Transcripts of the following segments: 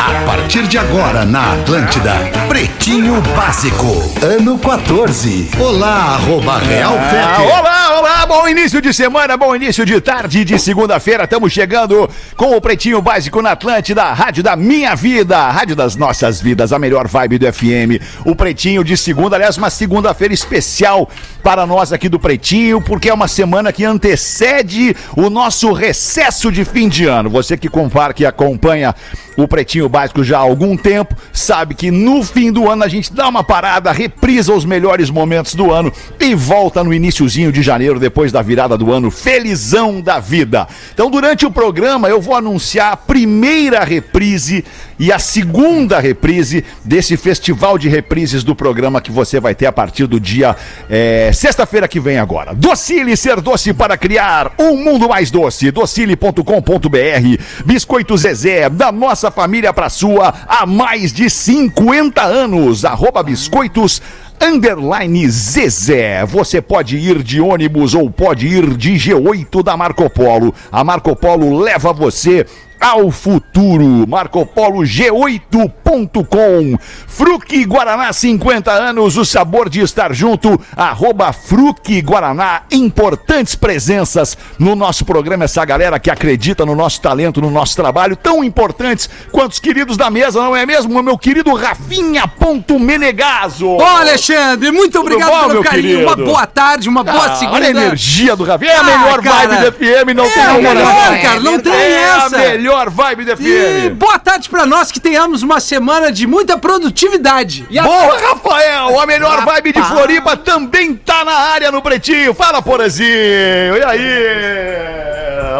A partir de agora na Atlântida, Pretinho Básico, ano 14. Olá, arroba Real Ah, olá, olá, bom início de semana, bom início de tarde de segunda-feira. Estamos chegando com o Pretinho Básico na Atlântida, rádio da minha vida, rádio das nossas vidas, a melhor vibe do FM. O Pretinho de segunda, aliás, uma segunda-feira especial para nós aqui do Pretinho, porque é uma semana que antecede o nosso recesso de fim de ano. Você que compara, que acompanha o Pretinho Básico já há algum tempo, sabe que no fim do ano a gente dá uma parada, reprisa os melhores momentos do ano e volta no iniciozinho de janeiro, depois da virada do ano, felizão da vida. Então, durante o programa, eu vou anunciar a primeira reprise e a segunda reprise desse festival de reprises do programa que você vai ter a partir do dia eh, sexta-feira que vem agora. Docile ser doce para criar um mundo mais doce. Docile.com.br Biscoito Zezé, da nossa família para sua há mais de 50 anos. Arroba biscoitos Underline Zezé. Você pode ir de ônibus ou pode ir de G8 da Marco Polo. A Marco Polo leva você ao futuro. Marco Polo G8.com. Fruque Guaraná 50 anos, o sabor de estar junto. Arroba Fruque Guaraná. Importantes presenças no nosso programa. Essa galera que acredita no nosso talento, no nosso trabalho, tão importantes quanto os queridos da mesa, não é mesmo? O meu querido Rafinha Ponto Menegaso. Ô, Alexandre, muito obrigado bom, pelo carinho. querido? Uma boa tarde, uma boa Ah, segunda. olha a energia do Rafinha. É a Ah, melhor cara. vibe do FM, não É tem melhor, cara, não tem É essa. Melhor vibe E FM. boa tarde pra nós que tenhamos uma semana de muita produtividade. E a- Boa, Rafael! A melhor vibe de Floripa também tá na área no Pretinho. Fala, Porazinho! E aí?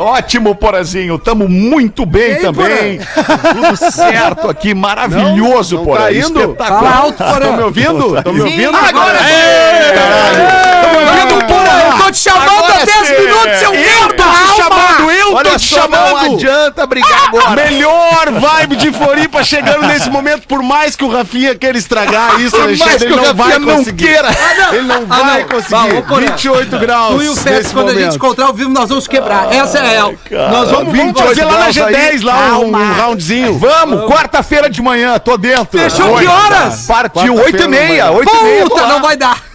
Ótimo, Porazinho. Tamo muito bem Ei, também. Tudo certo aqui. Maravilhoso, Não, não Porã. tá indo? Fala alto, Porã. Estão me ouvindo? Estão me ouvindo? Agora Ei, Tamo ouvindo, Porã. Eu tô te chamando há 10 sim. minutos, seu Eu merda! tô te chamando, eu Olha tô te só, não chamando. adianta brigar agora. Melhor vibe de Floripa chegando nesse momento, por mais que o Rafinha queira estragar isso, Alexandre, mais que ele o não vai Rafinha não conseguir. queira. Ele não Ah, vai não. conseguir. Vai, ô, Porã. 28 graus Tu e o Félix, quando a gente encontrar ao vivo, nós vamos quebrar. Essa é ela. Nós vamos, Vamos, vamos fazer lá na 28 graus G10, lá um, um roundzinho. Vamos, quarta-feira de manhã, tô dentro. Fechou que horas? Partiu, Quarta-feira 8 e meia, 8 e meia. tô Puta, lá. não vai dar.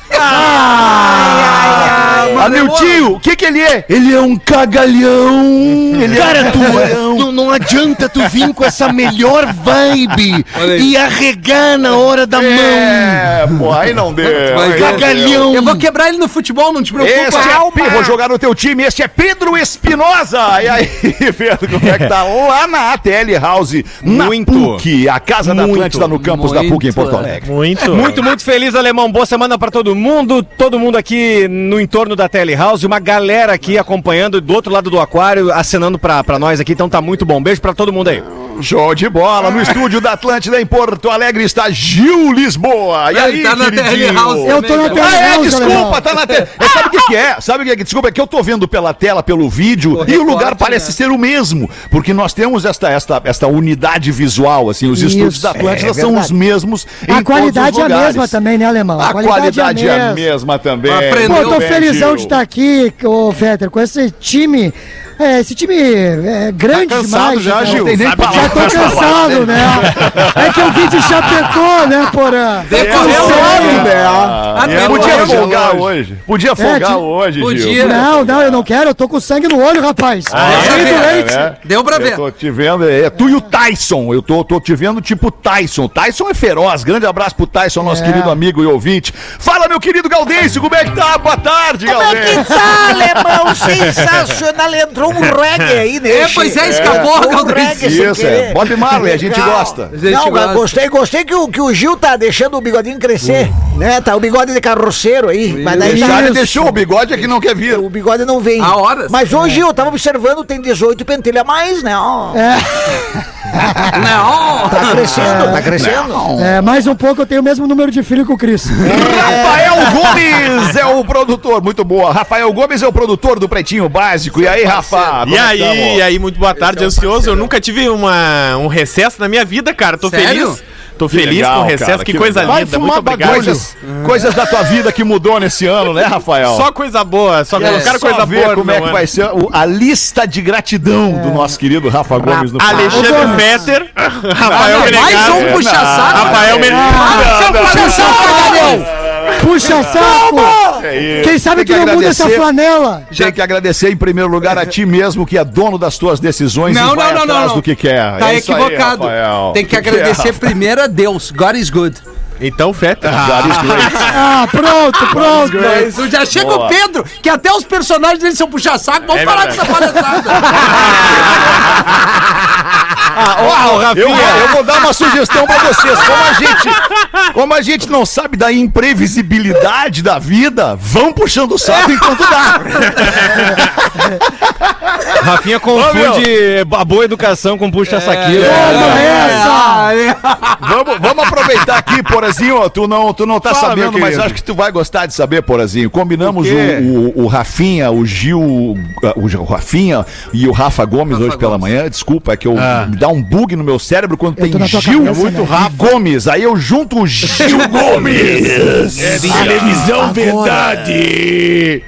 Ah, meu tio, o que que ele é? Ele é um cagalhão. Ele Cara, é um tu, cagalhão. tu não adianta tu vir com essa melhor vibe e arregar na hora da mão. É, pô, aí não deu. Não Cagalhão. Eu vou quebrar ele no futebol, não te preocupa. Este é, Pe- vou jogar no teu time, este é Pedro Espinosa. E aí, Pedro, como é que tá? Lá na ATL House, na Muito. PUC, a casa da Muito. Atlântida no campus da PUC em Muito, Porto é. Alegre. Muito. Muito, muito feliz, Alemão. Boa semana pra todo mundo. Todo mundo aqui no entorno da Telehouse. Uma galera aqui acompanhando do outro lado do aquário, acenando pra, pra nós aqui. Então tá muito bom. Beijo pra todo mundo aí. Show de bola. No estúdio da Atlântida em Porto Alegre está Gil Lisboa. E aí, Ele tá na Eu tô na TL Ah, é, desculpa, tá na tela. É, sabe o que, que é? Sabe o que, que Desculpa, é que eu tô vendo pela tela, pelo vídeo, O e o lugar parece né? ser o mesmo. Porque nós temos esta, esta, esta unidade visual, assim, os Isso, estúdios da Atlântida é são verdade. os mesmos. em A todos qualidade os é a mesma também, né, alemão? A qualidade é a mesma também. Aprendeu Pô, tô felizão de estar aqui, ô Fetter, com esse time. É, esse time é grande Tá cansado demais. já, né? Gil? Já tô cansado, né? É que eu vim de Chapecó, né, porã? Decorreu logo, né? Ah, É, podia folgar hoje. Podia folgar ti- hoje, Podia. Gil. Não, não, eu não quero, eu tô com sangue no olho, rapaz. é? Sangue do É, leite. né? Deu pra ver. Eu tô te vendo, é tu e o Tyson. Eu tô, tô te vendo tipo Tyson. Tyson é feroz. Grande abraço pro Tyson, nosso É. querido amigo e ouvinte. Fala, meu querido Gaudêncio, como é que tá? Boa tarde, Como é que Gaudêncio. tá, alemão? Sensacional. Entrou um reggae aí, né? É, pois é, escapou, Um Galdêncio. reggae Isso, é. Bob Marley, a gente Legal. gosta. A gente Não, gosta. gostei, gostei que o, que o Gil tá deixando o bigodinho crescer, né? Tá o bigode de carroceiro aí. Mas daí Deixar, tá, deixou o bigode aqui não quer vir. o bigode não vem. Há horas. Mas hoje eu tava observando, tem 18 pentelha a mais, né? Ó. É. Não! Tá crescendo, tá crescendo. É, mais um pouco eu tenho o mesmo número de filho que o Cris. Rafael Gomes é o produtor, muito boa. Rafael Gomes é o produtor do Pretinho Básico. E aí, Rafa? E aí, e aí, muito boa tarde, ansioso. Eu nunca tive uma, um recesso na minha vida, cara. Tô Sério? feliz. Tô Que feliz legal, com o recesso, cara, que, que coisa legal. linda. Muito obrigado. Coisas, coisas da tua vida que mudou nesse ano, né, Rafael? Só coisa boa, só É, colocaram só coisa ver boa. como é que ano. vai ser a lista de gratidão do nosso querido Rafa Gomes no Alexandre. Fetter, Rafael Mais Menegasso, um puxa-saco! Rafael Menegasso. Puxa saco! Puxa saco! É Quem sabe que que não muda essa flanela? Tem que agradecer em primeiro lugar a ti mesmo, que é dono das tuas decisões Não, e vai não, não, atrás não, não. do que quer. Tá É aí, equivocado. Rafael. Tem que é, agradecer Rafa? primeiro a Deus. God is good. Então, Fetter. God is great. Ah, pronto, pronto. Isso, já chega Boa. o Pedro, que até os personagens dele são puxa-saco. Vamos É parar com essa palhaçada. Eu, vou- eu vou dar uma sugestão pra vocês. Como a gente, como a gente não sabe da imprevisibilidade da vida, vão puxando o saco enquanto dá. Rafinha confunde a boa educação com puxa-saquinho. Toma essa! Vamos, vamos aproveitar aqui, Porazinho. ó, Tu não, tu não tá Fala, sabendo, mas acho que tu vai gostar de saber, Porazinho. Combinamos O o, o, o Rafinha, o Gil, o, o Rafinha e o Rafa Gomes hoje pela manhã. Desculpa, é que eu me dá um bug no meu cérebro quando Eu tem Gil cabeça, muito né? Rafa. Gomes. Aí eu junto o Gil Gomes. Televisão Verdade.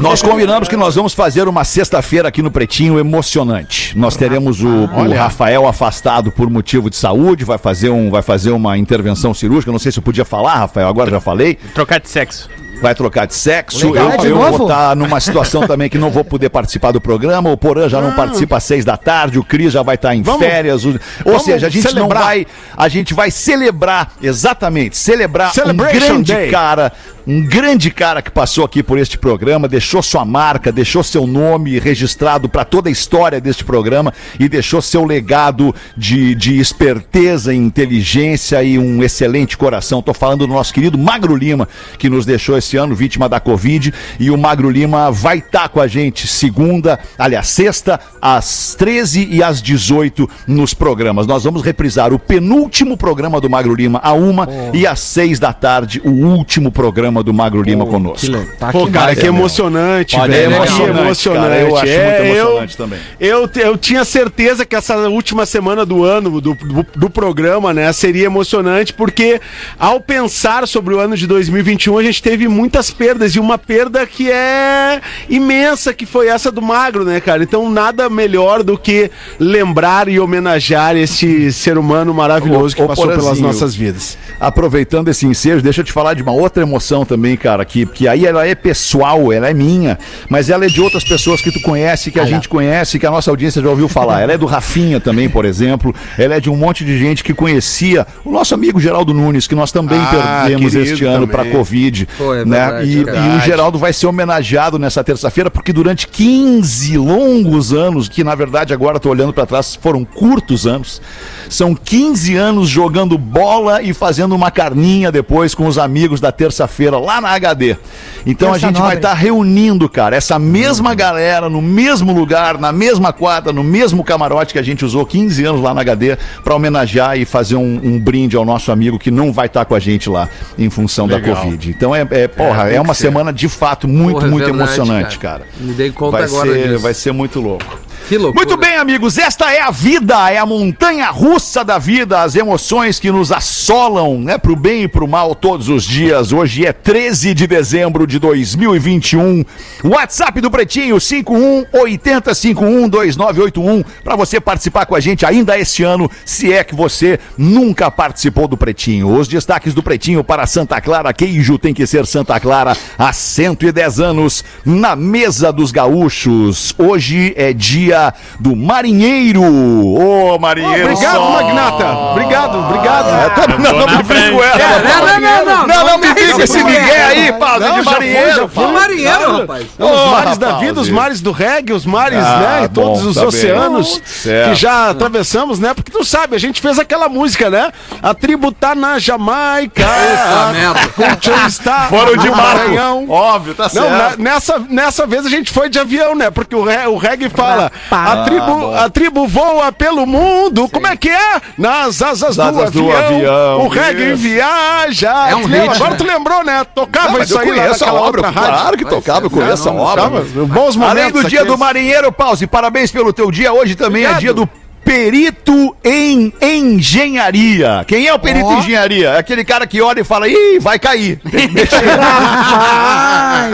Nós combinamos que nós vamos fazer uma sexta-feira aqui no Pretinho emocionante. Nós teremos o, o Rafael afastado por motivo de saúde, vai fazer, um, vai fazer uma intervenção cirúrgica. Não sei se eu podia falar, Rafael, agora já falei. Trocar de sexo. Vai trocar de sexo. Legal, eu de eu vou estar numa situação também que não vou poder participar do programa. O Porã já não participa às seis da tarde, o Cris já vai estar em Vamos- férias. o- Ou seja, a gente celebrar. não vai. A gente vai celebrar, exatamente, celebrar um grande Day. cara, um grande cara que passou aqui por este programa, deixou sua marca, deixou seu nome registrado para toda a história deste programa e deixou seu legado de, de esperteza, inteligência e um excelente coração. Tô falando do nosso querido Magro Lima, que nos deixou esse ano vítima da Covid. E o Magro Lima vai estar com a gente segunda, aliás, sexta, às 13 e às 18 nos programas. Nós vamos reprisar o penúltimo programa do Magro Lima a uma e às seis da tarde, o último programa do Magro Lima conosco. Pô, cara, que É, emocionante, Olha, velho. é Que emocionante, emocionante. cara, eu acho É, muito emocionante também. Eu, eu tinha certeza que essa última semana do ano, do, do, do programa, né, seria emocionante, porque ao pensar sobre o ano de 2021, a gente teve muitas perdas, e uma perda que é imensa, que foi essa do Magro, né, cara? Então, nada melhor do que lembrar e homenagear esse ser humano maravilhoso Ô, que passou pelas nossas vidas. Aproveitando esse ensejo, deixa eu te falar de uma outra emoção também, cara, que, que aí ela é pessoal, ela é minha, mas ela é de outras pessoas que tu conhece, que a gente conhece, que a nossa audiência já ouviu falar. Ela é do Rafinha também, por exemplo. Ela é de um monte de gente que conhecia o nosso amigo Geraldo Nunes, que nós também Ah, perdemos este ano para. Covid. Pô, é né? verdade, e, cara. e o Geraldo vai ser homenageado nessa terça-feira, porque durante 15 longos anos, que na verdade agora tô olhando para trás, foram curtos anos, são 15 anos jogando bola e fazendo uma carninha depois com os amigos da terça-feira lá na HD. Então a gente nobre. vai estar reunindo, cara, essa mesma galera no mesmo lugar, na mesma quadra, no mesmo camarote que a gente usou 15 anos lá na HD para homenagear e fazer um, um brinde ao nosso amigo que não vai estar com a gente lá em função da Covid. Então é, é porra, é, uma semana de fato muito, Porra, é muito verdade, emocionante, cara. cara. Me dei conta vai agora ser, disso. Vai ser muito louco. Que loucura. Muito bem, amigos, esta é a vida, é a montanha russa da vida, as emoções que nos assolam, né, pro bem e pro mal todos os dias. Hoje é 13 de dezembro de 2021. WhatsApp do Pretinho 5180512981 para você participar com a gente ainda este ano, se é que você nunca participou do Pretinho. Os destaques do Pretinho para Santa Clara, queijo tem que ser Santa Clara há 110 anos na mesa dos gaúchos. Hoje é dia do marinheiro. Ô, marinheiro. Obrigado, só. Magnata. Obrigado, obrigado. É, tá- não, não, na me frente. vem com ela. É, não, não, não, não. Não, não me vem mete esse Miguel aí, Pause, Não, de já foi, marinheiro. já foi. Que marinheiro, rapaz. Não, os Ô, mares da rapaz, vida, os mares do reggae, os mares, Ah, né? E todos bom, os tá oceanos que já atravessamos, né? Porque tu sabe, a gente fez aquela música, né? A tribo tá na Jamaica. Puta merda. O tio está Foram de barco. Maranhão. Óbvio, tá Não, certo. na- nessa, nessa vez a gente foi de avião, né? Porque o, re, o reggae fala: a tribo, a tribo voa pelo mundo. Como é que é? Nas asas, Nas do, asas do avião, avião, O reggae isso. viaja. É um Tu lembra? hit, Agora né? tu lembrou, né? Tocava Não, mas isso eu aí conheço a obra, claro que tocava, eu conheço a obra. Bons momentos. Além do dia do marinheiro, Pause, parabéns pelo teu dia. Hoje também é dia do perito em engenharia. Quem é o perito em engenharia? É aquele cara que olha e fala, ih, vai cair. Tem que, mexer.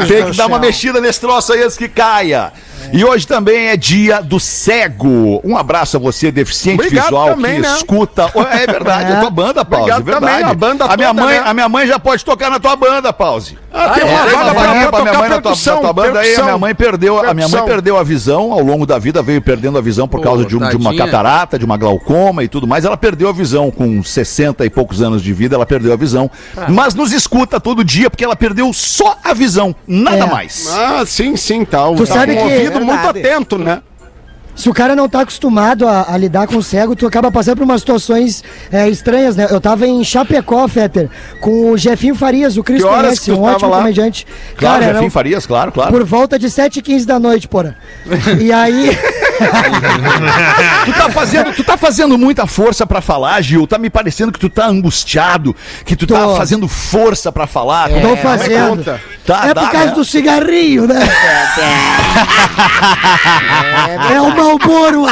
Tem que dar uma mexida nesse troço aí antes que caia. E hoje também é dia do cego. Um abraço a você, deficiente Obrigado visual, também, que né? escuta. É verdade, É. a tua banda, Pause. Obrigado é verdade. também, a banda a minha toda, mãe, né? a minha mãe já pode tocar na tua banda, Pause. Ah, tem Ah, uma é? vaga pra, pra minha mãe na tua, percussão. na tua banda aí, a percussão. minha mãe perdeu, a minha mãe Percussão. perdeu a visão ao longo da vida, veio perdendo a visão por Pô, causa de, um- de uma catarata, de uma glaucoma e tudo mais. Ela perdeu a visão com 60 e poucos anos de vida, ela perdeu a visão. Mas nos escuta todo dia porque ela perdeu só a visão, nada É. mais. Ah, sim, sim, tá. Tu tá sabe que- ouvido muito Verdade. atento, né? Se o cara não tá acostumado a, a lidar com o cego, tu acaba passando por umas situações é, estranhas, né? Eu tava em Chapecó, Fetter, com o Jefinho Farias, o Cris conhece, um ótimo lá? comediante. Claro, Cara, Jefinho Farias, claro, claro. por volta de 7h15 da noite, porra. E aí... Tu tá fazendo, tu tá fazendo muita força pra falar, Gil. Tá me parecendo que tu tá angustiado, que tu tá Tô. fazendo força pra falar. Tô Como é fazendo. conta? Tá, é dá, por causa né? do cigarrinho, né? É o Malboro. O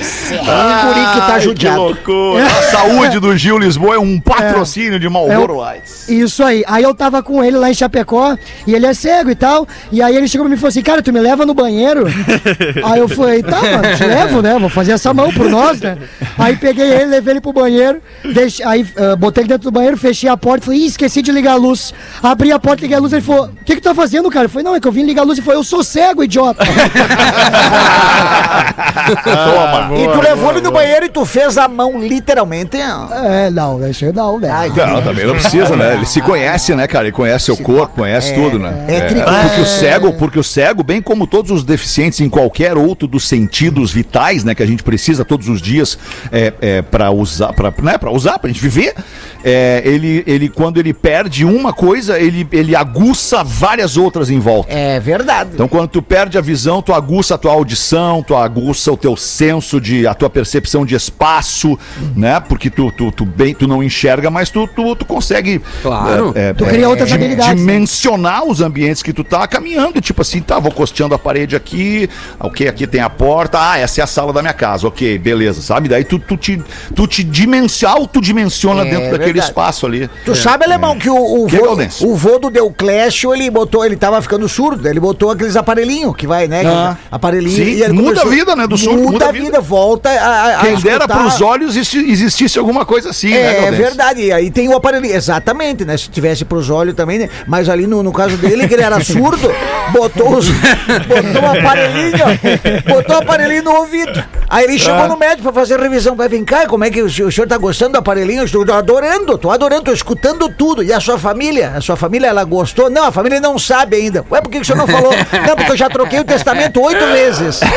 guri que tá judiado. Que loucura. A saúde do Gil Lisboa é um patrocínio de Marlboro Lights. Isso aí. Aí eu tava com ele lá em Chapecó e ele é cego e tal. E aí ele chegou pra mim e falou assim: Cara, tu me leva no banheiro? aí eu falei: Tá, mano, te levo, né? Vou fazer essa mão por nós, né? Aí peguei ele, levei ele pro banheiro. Deixei, aí ah, botei ele dentro do banheiro, fechei a porta. Falei: Ih, esqueci de ligar a luz. Abri a porta, liguei a luz. Ele falou: O que que tu tá fazendo, cara? Eu falei: Não, é que eu vim ligar a luz. Ele falou: Eu sou cego, idiota. Toma. E tu levou ele no banheiro e tu fez a mão literalmente. é, não, isso não, né? Não, também não precisa, né? Ele se conhece, né, cara? Ele conhece seu corpo, conhece tudo, né? é tri- Porque o cego, porque o cego, bem como todos os deficientes em qualquer outro dos sentidos vitais, né, que a gente precisa todos os dias é, é, para usar, para né, pra usar, pra gente viver, é, ele, ele quando ele perde uma coisa, ele, ele aguça várias outras em volta. É verdade. Então, quando tu perde a visão, tu aguça a tua audição, tu aguça o teu senso de, a tua percepção de espaço, né? Porque tu, tu, tu bem, tu não enxerga, mas tu, tu, tu consegue. Claro. Tu cria outras habilidades, né? Dimensionar os ambientes que tu tá caminhando, tipo assim, tá, vou costeando a parede aqui, ok, aqui tem a porta, ah, essa é a sala da minha casa, ok, beleza, sabe? Daí tu, tu te, tu te dimensiona, autodimensiona É dentro daquele espaço ali. Tu sabe, alemão, que o, o, Que, vô, o vô do Deuclésio, ele botou, ele tava ficando surdo, ele botou aqueles aparelhinhos que vai, né? Ah. Aparelhinho. Sim, e ele muda a vida, né, do surdo, Muda, muda a a vida. vida, volta a, a Quem dera escutar. pros olhos existi- existisse alguma coisa assim, né, É Gaudencio? verdade, e aí tem o aparelhinho, exatamente, né? Se tivesse pros olhos também, né? Mas ali no, no caso dele, que ele era surdo, botou, os, botou o aparelhinho, botou o aparelhinho no ouvido. Aí ele Ah. chegou no médico pra fazer revisão. Vai, vem cá, como é que o senhor, o senhor tá gostando do aparelhinho? Eu estou adorando, tô adorando, tô escutando tudo. E a sua família? A sua família, ela gostou? Não, a família não sabe ainda. Ué, por que que o senhor não falou? Não, porque eu já troquei o testamento oito vezes.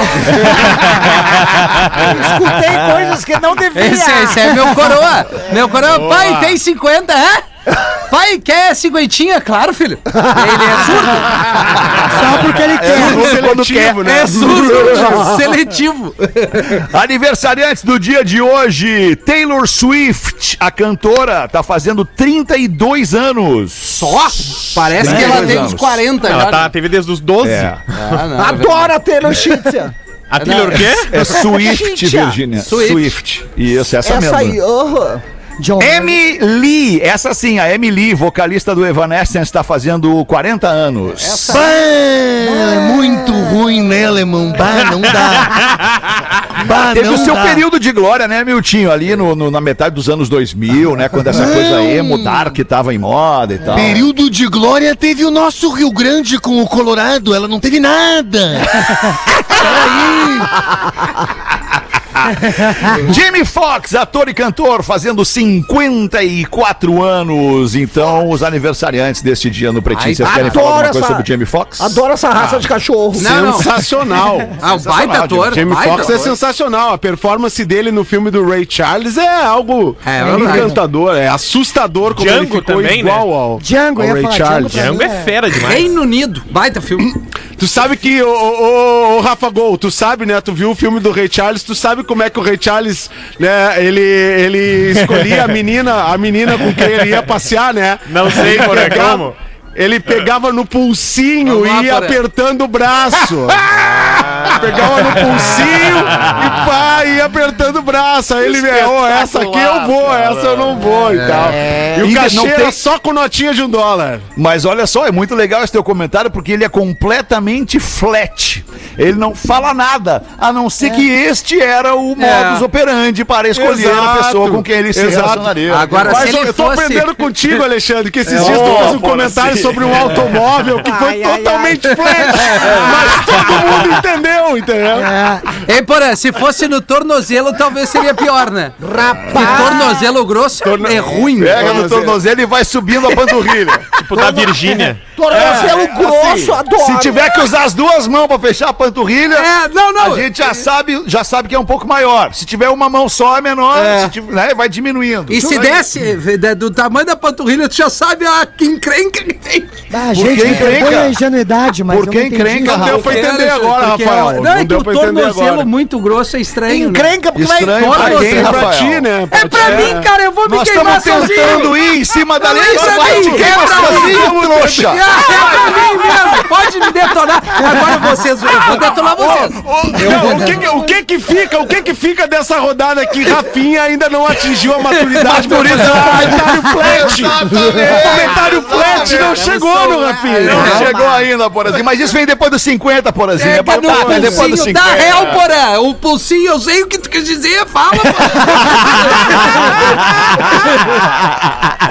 Escutei coisas que não devia. Esse, esse é meu coroa. Meu coroa. Pai, tem 50, é? Pai, quer cinquentinha? Claro, filho. Ele é surdo. Só porque ele quer. quando quer, né? É surdo. Seletivo. Aniversariantes do dia de hoje, Taylor Swift, a cantora, tá fazendo 32 anos. Só? Parece que ela tem uns 40 já. Ela tá, teve desde os 12. É, Ah, não, Adora Taylor Swift. A Taylor o quê? é Swift, Virginia. Swift. Swift. Isso, essa, Essa mesmo. aí, aham. John. Lee, essa sim, a Lee, vocalista do Evanescence, está fazendo 40 anos. Bah, é muito ruim, né, alemão? Bah, não dá. Bah, Teve não o seu dá. período de glória, né, Miltinho? Ali no, no- na metade dos anos 2000, né? Quando essa coisa emo, dark tava em moda e tal. Período de glória teve o nosso Rio Grande com o Colorado, ela não teve nada. Peraí. Jamie Foxx, ator e cantor, fazendo 54 anos. Então, os aniversariantes deste dia no Pretinho. Ai, Vocês querem falar alguma coisa essa- sobre o Jamie Foxx? Adoro essa raça de cachorro. Não, não. Sensacional. Ah, o baita ator. Jamie baita Foxx é sensacional. A performance dele no filme do Ray Charles é algo É, verdade. encantador, é assustador como ele Django ficou também, igual ao, Django, ao Ray Charles. Django Django é fera demais. Reino Unido. Baita filme. Tu sabe que, ô, ô, ô, ô, Rafa Gol, tu sabe, né? Tu viu o filme do Ray Charles, tu sabe como é que o Ray Charles, né, ele, ele escolhia a menina, a menina com quem ele ia passear, né? Não sei, por é como. Ele pegava no pulsinho Vamos e ia apertando o braço. Pegava no pulsinho e pá, ia apertando o braço. Aí ele, ô, essa aqui eu vou, essa eu não vou e tal. E o cachê era só com notinha de um dólar. Mas olha só, é muito legal esse teu comentário porque ele é completamente flat. Ele não fala nada, a não ser que este era o modus operandi para escolher a Exato, pessoa com quem ele se exato. relacionaria. Agora, Mas se ele eu tô fosse- aprendendo contigo, Alexandre, que esses É, dias tu fez um comentário. Sobre um automóvel que foi totalmente flat. Mas todo mundo entendeu, entendeu? Ei, porra, se fosse no tornozelo, talvez seria pior, né? Rapaz! tornozelo grosso é ruim. Pega no tornozelo e vai subindo a panturrilha. Tipo da Virgínia. Tornozelo grosso, Assim, adoro. Se tiver que usar as duas mãos pra fechar a panturrilha, É, não, não. a gente já sabe, já sabe que é um pouco maior. Se tiver uma mão só é menor, se tiver- né, vai diminuindo. E se desce do tamanho da panturrilha, tu já sabe a que encrenca que tem. Ah, Por gente, que me perdoe encrenca? a ingenuidade, mas Por eu que não entendi encrenca. Não deu pra entender agora, Porque Rafael. é- Não, é que o tornozelo muito grosso é estranho. né? Encrenca, porque vai tornozelo. quem, pra Rafael? ti, né? É pra mim, cara, eu vou me Nós queimar estamos sozinho. tentando ir em cima da lei, é pra vai te é queimar sozinho, trouxa. É pra mim mesmo. Pode me detonar. Agora vocês, eu vou detonar vocês. Não, o, que, que- fica, o que que fica dessa rodada que Rafinha ainda não atingiu a maturidade um comentário flat? O comentário flat não chegou no Rafinha. Não chegou ainda, Porazinho. Mas isso vem depois dos 50, Porazinho. É, É, batata, é depois dos pulsinho 50. da real, porra. O pulsinho, eu sei o que tu quer dizer, fala,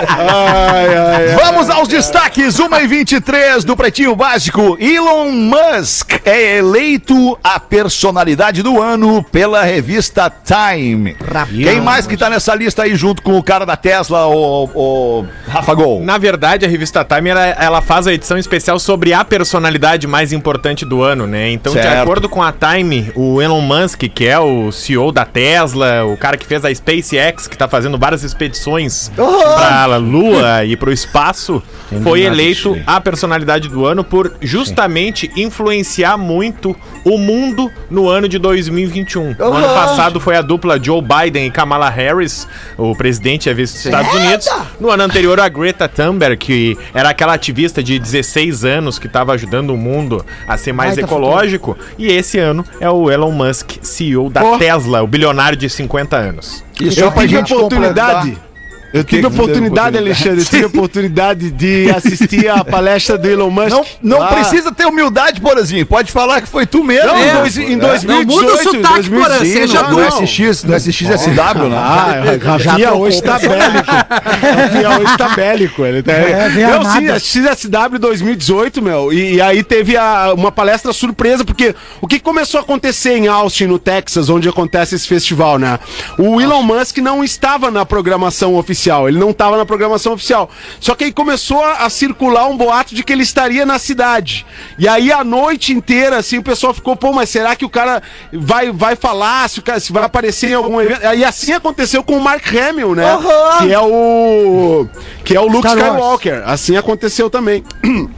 Ai, ai, ai. Vamos aos destaques, 1 e 23 do Pretinho Básico. Elon Musk é eleito a personalidade do ano pela revista Time. Quem mais que tá nessa lista aí junto com o cara da Tesla, o, o Rafa Gol? Na verdade, a revista Time ela, ela faz a edição especial sobre a personalidade mais importante do ano, né? Então, de Certo. acordo com a Time, o Elon Musk, que é o CEO da Tesla, o cara que fez a SpaceX, que tá fazendo várias expedições pra Lua e pro espaço, foi eleito a personalidade do ano por justamente influenciar muito o mundo no ano de 2021. No ano passado foi a dupla Joe Biden e Kamala Harris, o presidente e a vice dos Estados Unidos. No ano anterior, a Greta Thunberg, que era aquela ativista de 16 anos que estava ajudando o mundo a ser mais Baita ecológico. E esse ano é o Elon Musk, CEO da Oh. Tesla, o bilionário de 50 anos. E só Eu pra tive a oportunidade. completar- Eu tive oportunidade? Alexandre, eu tive a oportunidade de assistir a palestra do Elon Musk. Não, não precisa ter humildade, Porazinho. Pode falar que foi tu mesmo. Não, É. em, dois, em Não 2018, muda o sotaque, 2005, seja não, tu. No. SX, no SXSW, né? Ah, Rafinha hoje tá bélico. Rafinha hoje tá bélico. Ele tá... É, Não, sim, armada. a XSW 2018, meu. E, e aí teve a- uma palestra surpresa, porque o que começou a acontecer em Austin, no Texas, onde acontece esse festival, né? O Elon Musk não estava na programação oficial. Ele não estava na programação oficial. Só que aí começou a, a circular um boato de que ele estaria na cidade. E aí a noite inteira, assim, o pessoal ficou, pô, mas será que o cara vai, vai falar, se, o cara, se vai aparecer em algum evento? E assim aconteceu com o Mark Hamill, né? Que é o. Que é o Luke. Skywalker. Assim aconteceu também.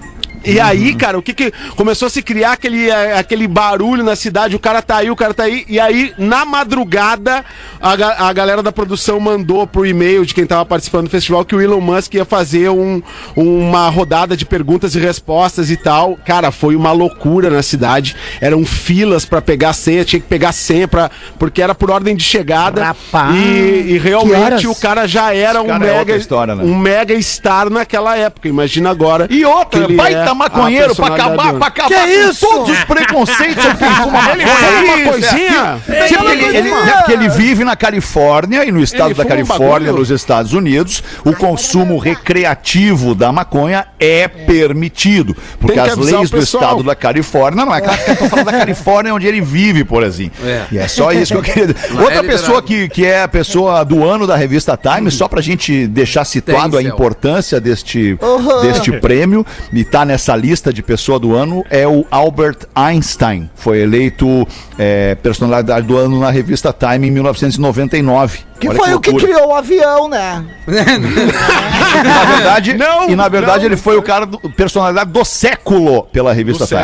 E aí, cara, o que que começou a se criar aquele, eh, aquele barulho na cidade, o cara tá aí, o cara tá aí, e aí, na madrugada, a, ga- a galera da produção mandou pro e-mail de quem tava participando do festival que o Elon Musk ia fazer um, uma rodada de perguntas e respostas e tal. Cara, foi uma loucura na cidade, eram filas pra pegar senha, tinha que pegar senha pra, porque era por ordem de chegada, Rapaz. e, e Que realmente o cara já era um cara é outra mega, história, né? um mega star naquela época, imagina agora. E outra, que ele baita é- maconheiro pra acabar, pra acabar Que com isso? todos os preconceitos. Ele fuma uma coisinha? é porque ele, ele- porque ele vive na Califórnia e no estado Ele da um Califórnia, nos Estados Unidos, o consumo recreativo da maconha é permitido. Porque as leis do estado da Califórnia, não é claro que eu tô falando da Califórnia onde ele vive, por exemplo. E é só isso que eu queria dizer. Outra é pessoa que, que é a pessoa do ano da revista Time, só pra gente deixar situado a importância deste, deste prêmio e tá nessa lista de pessoa do ano é o Albert Einstein. Foi eleito é, personalidade do ano na revista Time em 1999. Que Olha foi o que criou o avião, né? E na verdade, Não, e na verdade não. ele foi o cara do, personalidade do século pela revista Time.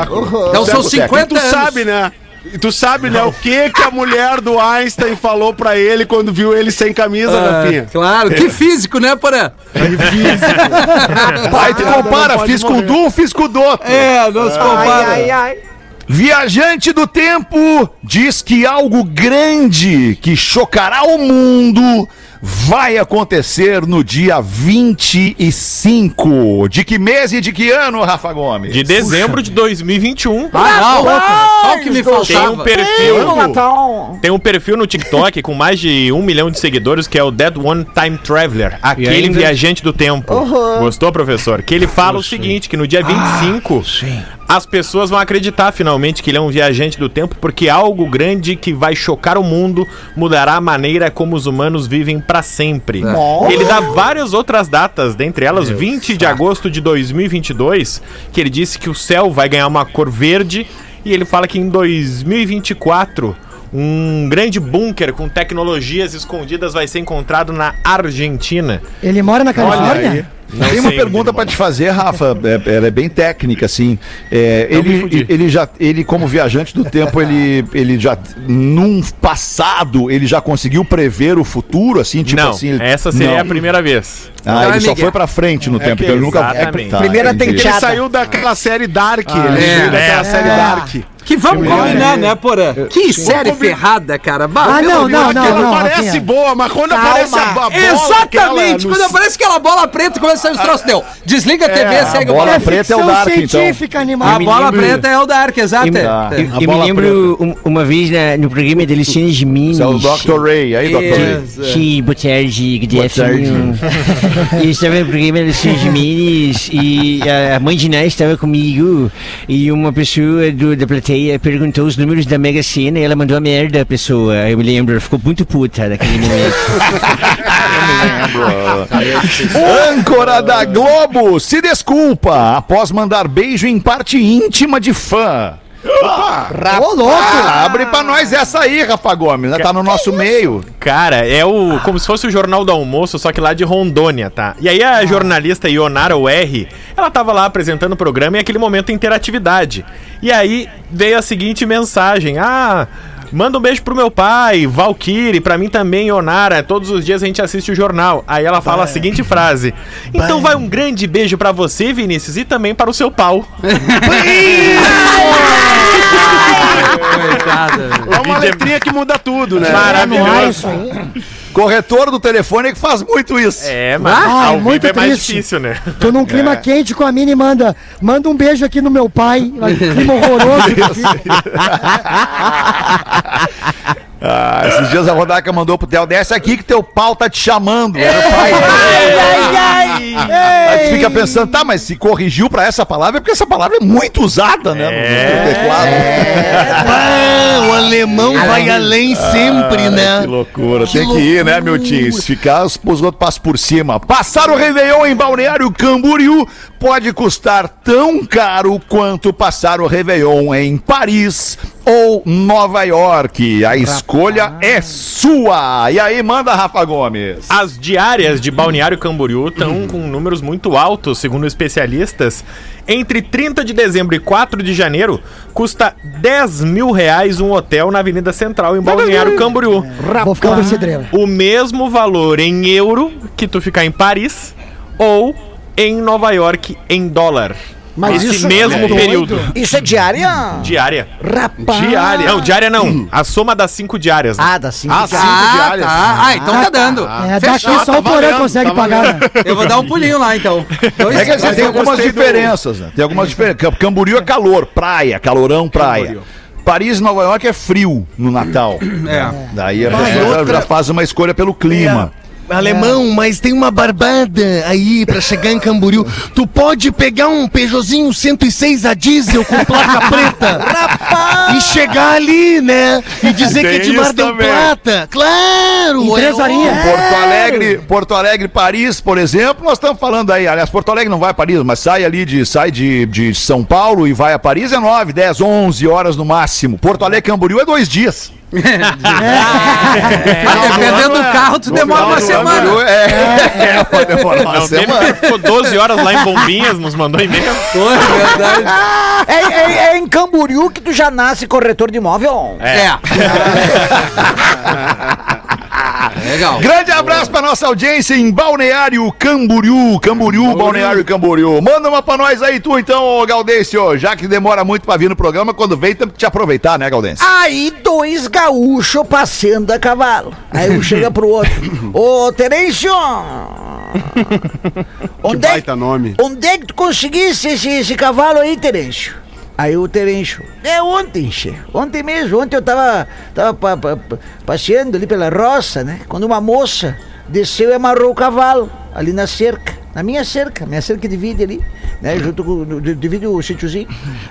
Então são Século, 50 E tu anos. sabe, né? E tu sabe, né, o que que a mulher do Einstein falou pra ele quando viu ele sem camisa, Ah, Rafinha? claro, que físico, né, Porã? Aí tu compara, Não pode fiz com um, fiz com do outro. É, não se compara. Ai, ai, ai. Viajante do tempo diz que algo grande que chocará o mundo vai acontecer no dia 25. De que mês e de que ano, Rafa Gomes? De dezembro de 2021. Ah, não. Só o que me Tem um faltava. perfil. Natal. Tem um perfil no TikTok com mais de um milhão de seguidores que é o Dead One Time Traveler, aquele ainda- viajante do tempo. Gostou, professor? Que ele fala o seguinte: que no dia 25 as pessoas vão acreditar finalmente que ele é um viajante do tempo, porque algo grande que vai chocar o mundo mudará a maneira como os humanos vivem pra sempre. Ele dá várias outras datas, dentre elas 20 de agosto de 2022, que ele disse que o céu vai ganhar uma cor verde e ele fala que em 2024 um grande bunker com tecnologias escondidas vai ser encontrado na Argentina. Ele mora na Califórnia? Não Tem uma pergunta ele te fazer, Rafa. É, ela é bem técnica, assim. É, ele, ele já, ele como viajante do tempo, ele, ele já num passado ele já conseguiu prever o futuro, assim, tipo não, assim. ele- essa seria Não. a primeira vez. Ah, Não, é ele só foi pra frente no tempo, que então ele nunca. exatamente. Tá, Primeira entendi. Ele saiu daquela série Dark. ele É. saiu daquela É. série Dark. Que vamos combinar, né, Porã? Que série ferrada, cara. Bah, Ah, não, não, de não, não, parece Rafinha. boa, mas quando Calma. aparece a, a bola Exatamente! Quando no- aparece aquela bola preta começa a sair os troços, deu. Desliga a TV, segue o bola bola. preta é o Dark, então. científica, animal. A bola lembro- preta é o Dark, exato. Tá. É. Eu, me lembro um- uma vez no programa da Luciana Gimenez. Isso é o Dr. Ray. Aí, Dr. Ray. Sim, boa tarde, good afternoon. Eu estava no programa da Luciana Gimenez e a, a mãe de Ná estava comigo e uma pessoa do- da plateia perguntou os números da Mega Sena e ela mandou a merda a pessoa. Eu me lembro, ela ficou muito puta naquele momento. Âncora da Globo se desculpa após mandar beijo em parte íntima de fã. Ô, louco! Ah, abre pra nós essa aí, Rafa Gomes, né? Tá no nosso meio. Cara, é o como se fosse o Jornal do Almoço, só que lá de Rondônia, tá? E aí a jornalista Ionara R, ela tava lá apresentando o programa e aquele momento interatividade. E aí veio a seguinte mensagem: "Ah, Manda um beijo pro meu pai, Valkyrie, pra mim também, Ionara. Todos os dias a gente assiste o jornal. Aí ela fala a seguinte frase: Então vai um grande beijo pra você, Vinícius, e também para o seu pau. É uma letrinha que muda tudo, né? Maravilhoso. Corretor do telefone é que faz muito isso. É, mas Ah, ao é vivo muito é mais difícil, né? Tô num clima quente com a Mini manda. Manda um beijo aqui no meu pai. Clima horroroso. Ah, esses dias a Rodaca mandou pro Theo, desce aqui que teu pau tá te chamando. Era o pai. Aí tu fica pensando, tá, mas se corrigiu pra essa palavra é porque essa palavra é muito usada, né? no- No, teclado. Ah, o alemão vai além sempre, né? Que loucura, tem que ir, né, meu tio? Se ficar, os, os outros passam por cima. Passar o Réveillon em Balneário Camboriú pode custar tão caro quanto passar o Réveillon em Paris ou Nova York. A escolha é sua. E aí, manda, Rafa Gomes. As diárias de Balneário Camboriú estão com números muito altos, segundo especialistas. Entre 30 de dezembro e 4 de janeiro, custa 10 mil reais um hotel na Avenida Central, em Balneário Camboriú. Vou ficar. O mesmo valor em euro que tu ficar em Paris ou em Nova York em dólar. Mas Esse isso- mesmo Doido. período. Isso é diária? Diária. Rapaz. Diária. Não, diária não. A soma das cinco diárias. né? Ah, dá cinco Ah, diárias. cinco Ah, diárias. tá. Ah, então tá dando. É, daqui Fechou. só o Porã valendo, consegue tá pagar. né? Eu vou dar um pulinho lá, então. Dois É que assim, Mas tem algumas gostei do- diferenças, né? Tem algumas diferenças. Cam- Camboriú é calor, praia, calorão, praia. Paris e Nova York é frio no Natal. É. Daí a pessoa outra- já faz uma escolha pelo clima. Alemão, mas tem uma barbada aí pra chegar em Camboriú. Tu pode pegar um Peugeotzinho 106 a diesel com placa preta e chegar ali, né? E dizer que é de Tem Mar del. Plata. Claro! Em três é. Porto Alegre, Porto Alegre, Paris, por exemplo, nós estamos falando aí. Aliás, Porto Alegre não vai a Paris, mas sai ali de sai de, de São Paulo e vai a Paris é 9, 10, 11 horas no máximo. Porto Alegre, Camboriú é dois dias. Mas dependendo do carro, tu demora uma semana. Camboriú É, é, pode demorar uma Não, semana. que ficou 12 horas lá em Bombinhas, nos mandou e-mail. Foi, verdade. É, é- é em Camboriú que tu já nasce corretor de imóvel? É. Legal. Grande abraço pra nossa audiência em Balneário Camboriú. Camboriú, Balneário Camboriú. Manda uma pra nós aí, tu então, ô Gaudêncio. Já que demora muito pra vir no programa, quando vem, temos que te aproveitar, né, Gaudêncio? Aí dois gaúchos passeando a cavalo. Aí um chega pro outro. Ô, Terêncio! Onde é, baita nome. onde é que tu conseguisse esse, esse cavalo aí, Terêncio? Aí o Terêncio, é ontem, che. Ontem mesmo, ontem eu tava, tava pa- pa- pa- passeando ali pela roça, né? Quando uma moça desceu e amarrou o cavalo ali na cerca, na minha cerca, minha cerca divide ali, né? Junto com, di- divide o sítiozinho.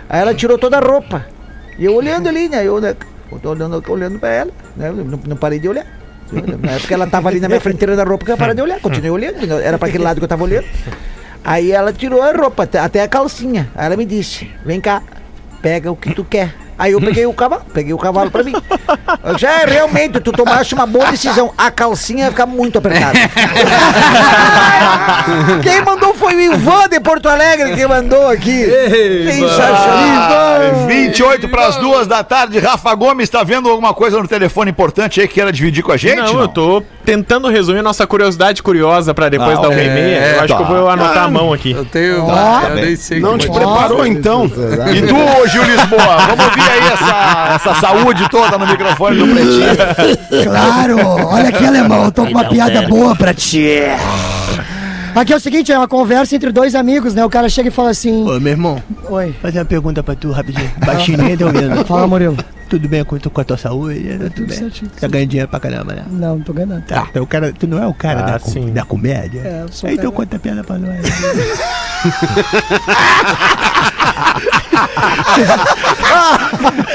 Aí ela tirou toda a roupa. E eu olhando ali, né? Eu, né? eu tô olhando, olhando pra ela, né? Não, não parei de olhar. Na época ela tava ali na minha frente tirando a roupa, que eu parei de olhar. Continuei olhando, era pra aquele lado que eu tava olhando. Aí ela tirou a roupa, até a calcinha. Aí ela me disse: Vem cá, pega o que tu quer. Aí eu peguei o cavalo, peguei o cavalo pra mim. Eu disse, é, realmente, tu tomaste uma boa decisão. A calcinha ia ficar muito apertada. Quem mandou foi o Ivan de Porto Alegre que mandou aqui. Sensacional. Ah, 28 para as duas da tarde. Rafa Gomes está vendo alguma coisa no telefone importante aí que queira dividir com a gente? Não, eu tô tentando resumir nossa curiosidade curiosa pra depois Ah, da uma é, e meia. Eu acho tá. que eu vou anotar a mão aqui. Eu tenho. Ó. eu nem sei Não te é. preparou, então? E tu, Gil Lisboa, vamos ouvir aí essa, essa saúde toda no microfone do Pretinho. Claro, olha aqui, alemão, eu tô com uma piada boa pra ti. Aqui é o seguinte, é uma conversa entre dois amigos, né? O cara chega e fala assim: Ô, meu irmão, Oi, fazer uma pergunta pra tu rapidinho. Baixinho, ninguém tá ouvindo. fala, Murilo. Tudo bem com, tu- com a tua saúde? Tudo, tudo bem. certinho. Tá ganhando dinheiro pra caramba, né? Não, não tô ganhando. Tá, então o cara, tu não é o cara Ah, da, com- da comédia? É, eu sou o então conta a piada pra nós.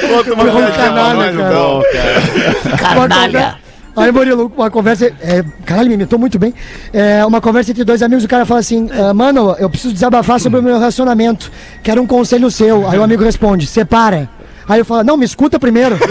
Conta uma um canalha, cara. Canalha. Aí, Murilo, uma conversa. É, caralho, me imitou muito bem. É, uma conversa entre dois amigos, o cara fala assim: "Ah, Mano, eu preciso desabafar sobre o meu relacionamento. Quero um conselho seu. Aí o amigo responde: Separa. Aí eu falo: Não, me escuta primeiro.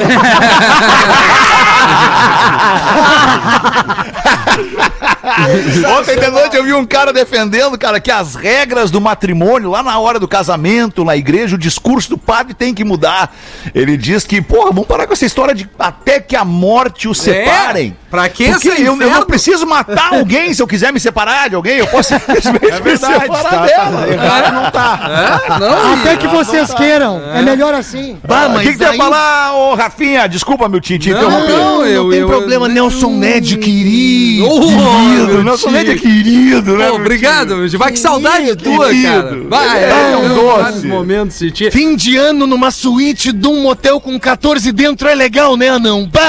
Ontem de noite eu vi um cara defendendo, cara, que as regras do matrimônio, lá na hora do casamento, na igreja, o discurso do padre tem que mudar. Ele diz que, porra, vamos parar com essa história de até que a morte os separem. É? Pra que Porque esse eu, eu não preciso matar alguém se eu quiser me separar de alguém, eu posso simplesmente É verdade, me separar tá, dela. tá, errado não tá. É? Não, Até que vocês queiram. É melhor assim. Bah, O que, que tu ia falar, ô Rafinha? Desculpa, meu tio, te Não, não, Não, eu- não tem eu- problema, Nelson Ned, querido. Oh, nosso. Ned é querido, né? Meu obrigado, meu. Vai que saudade tua, querido. cara. Vai, Ele é um eu- doce. momentos senti. Fim de ano numa suíte de um motel com 14 dentro é legal, né, anão? Bah!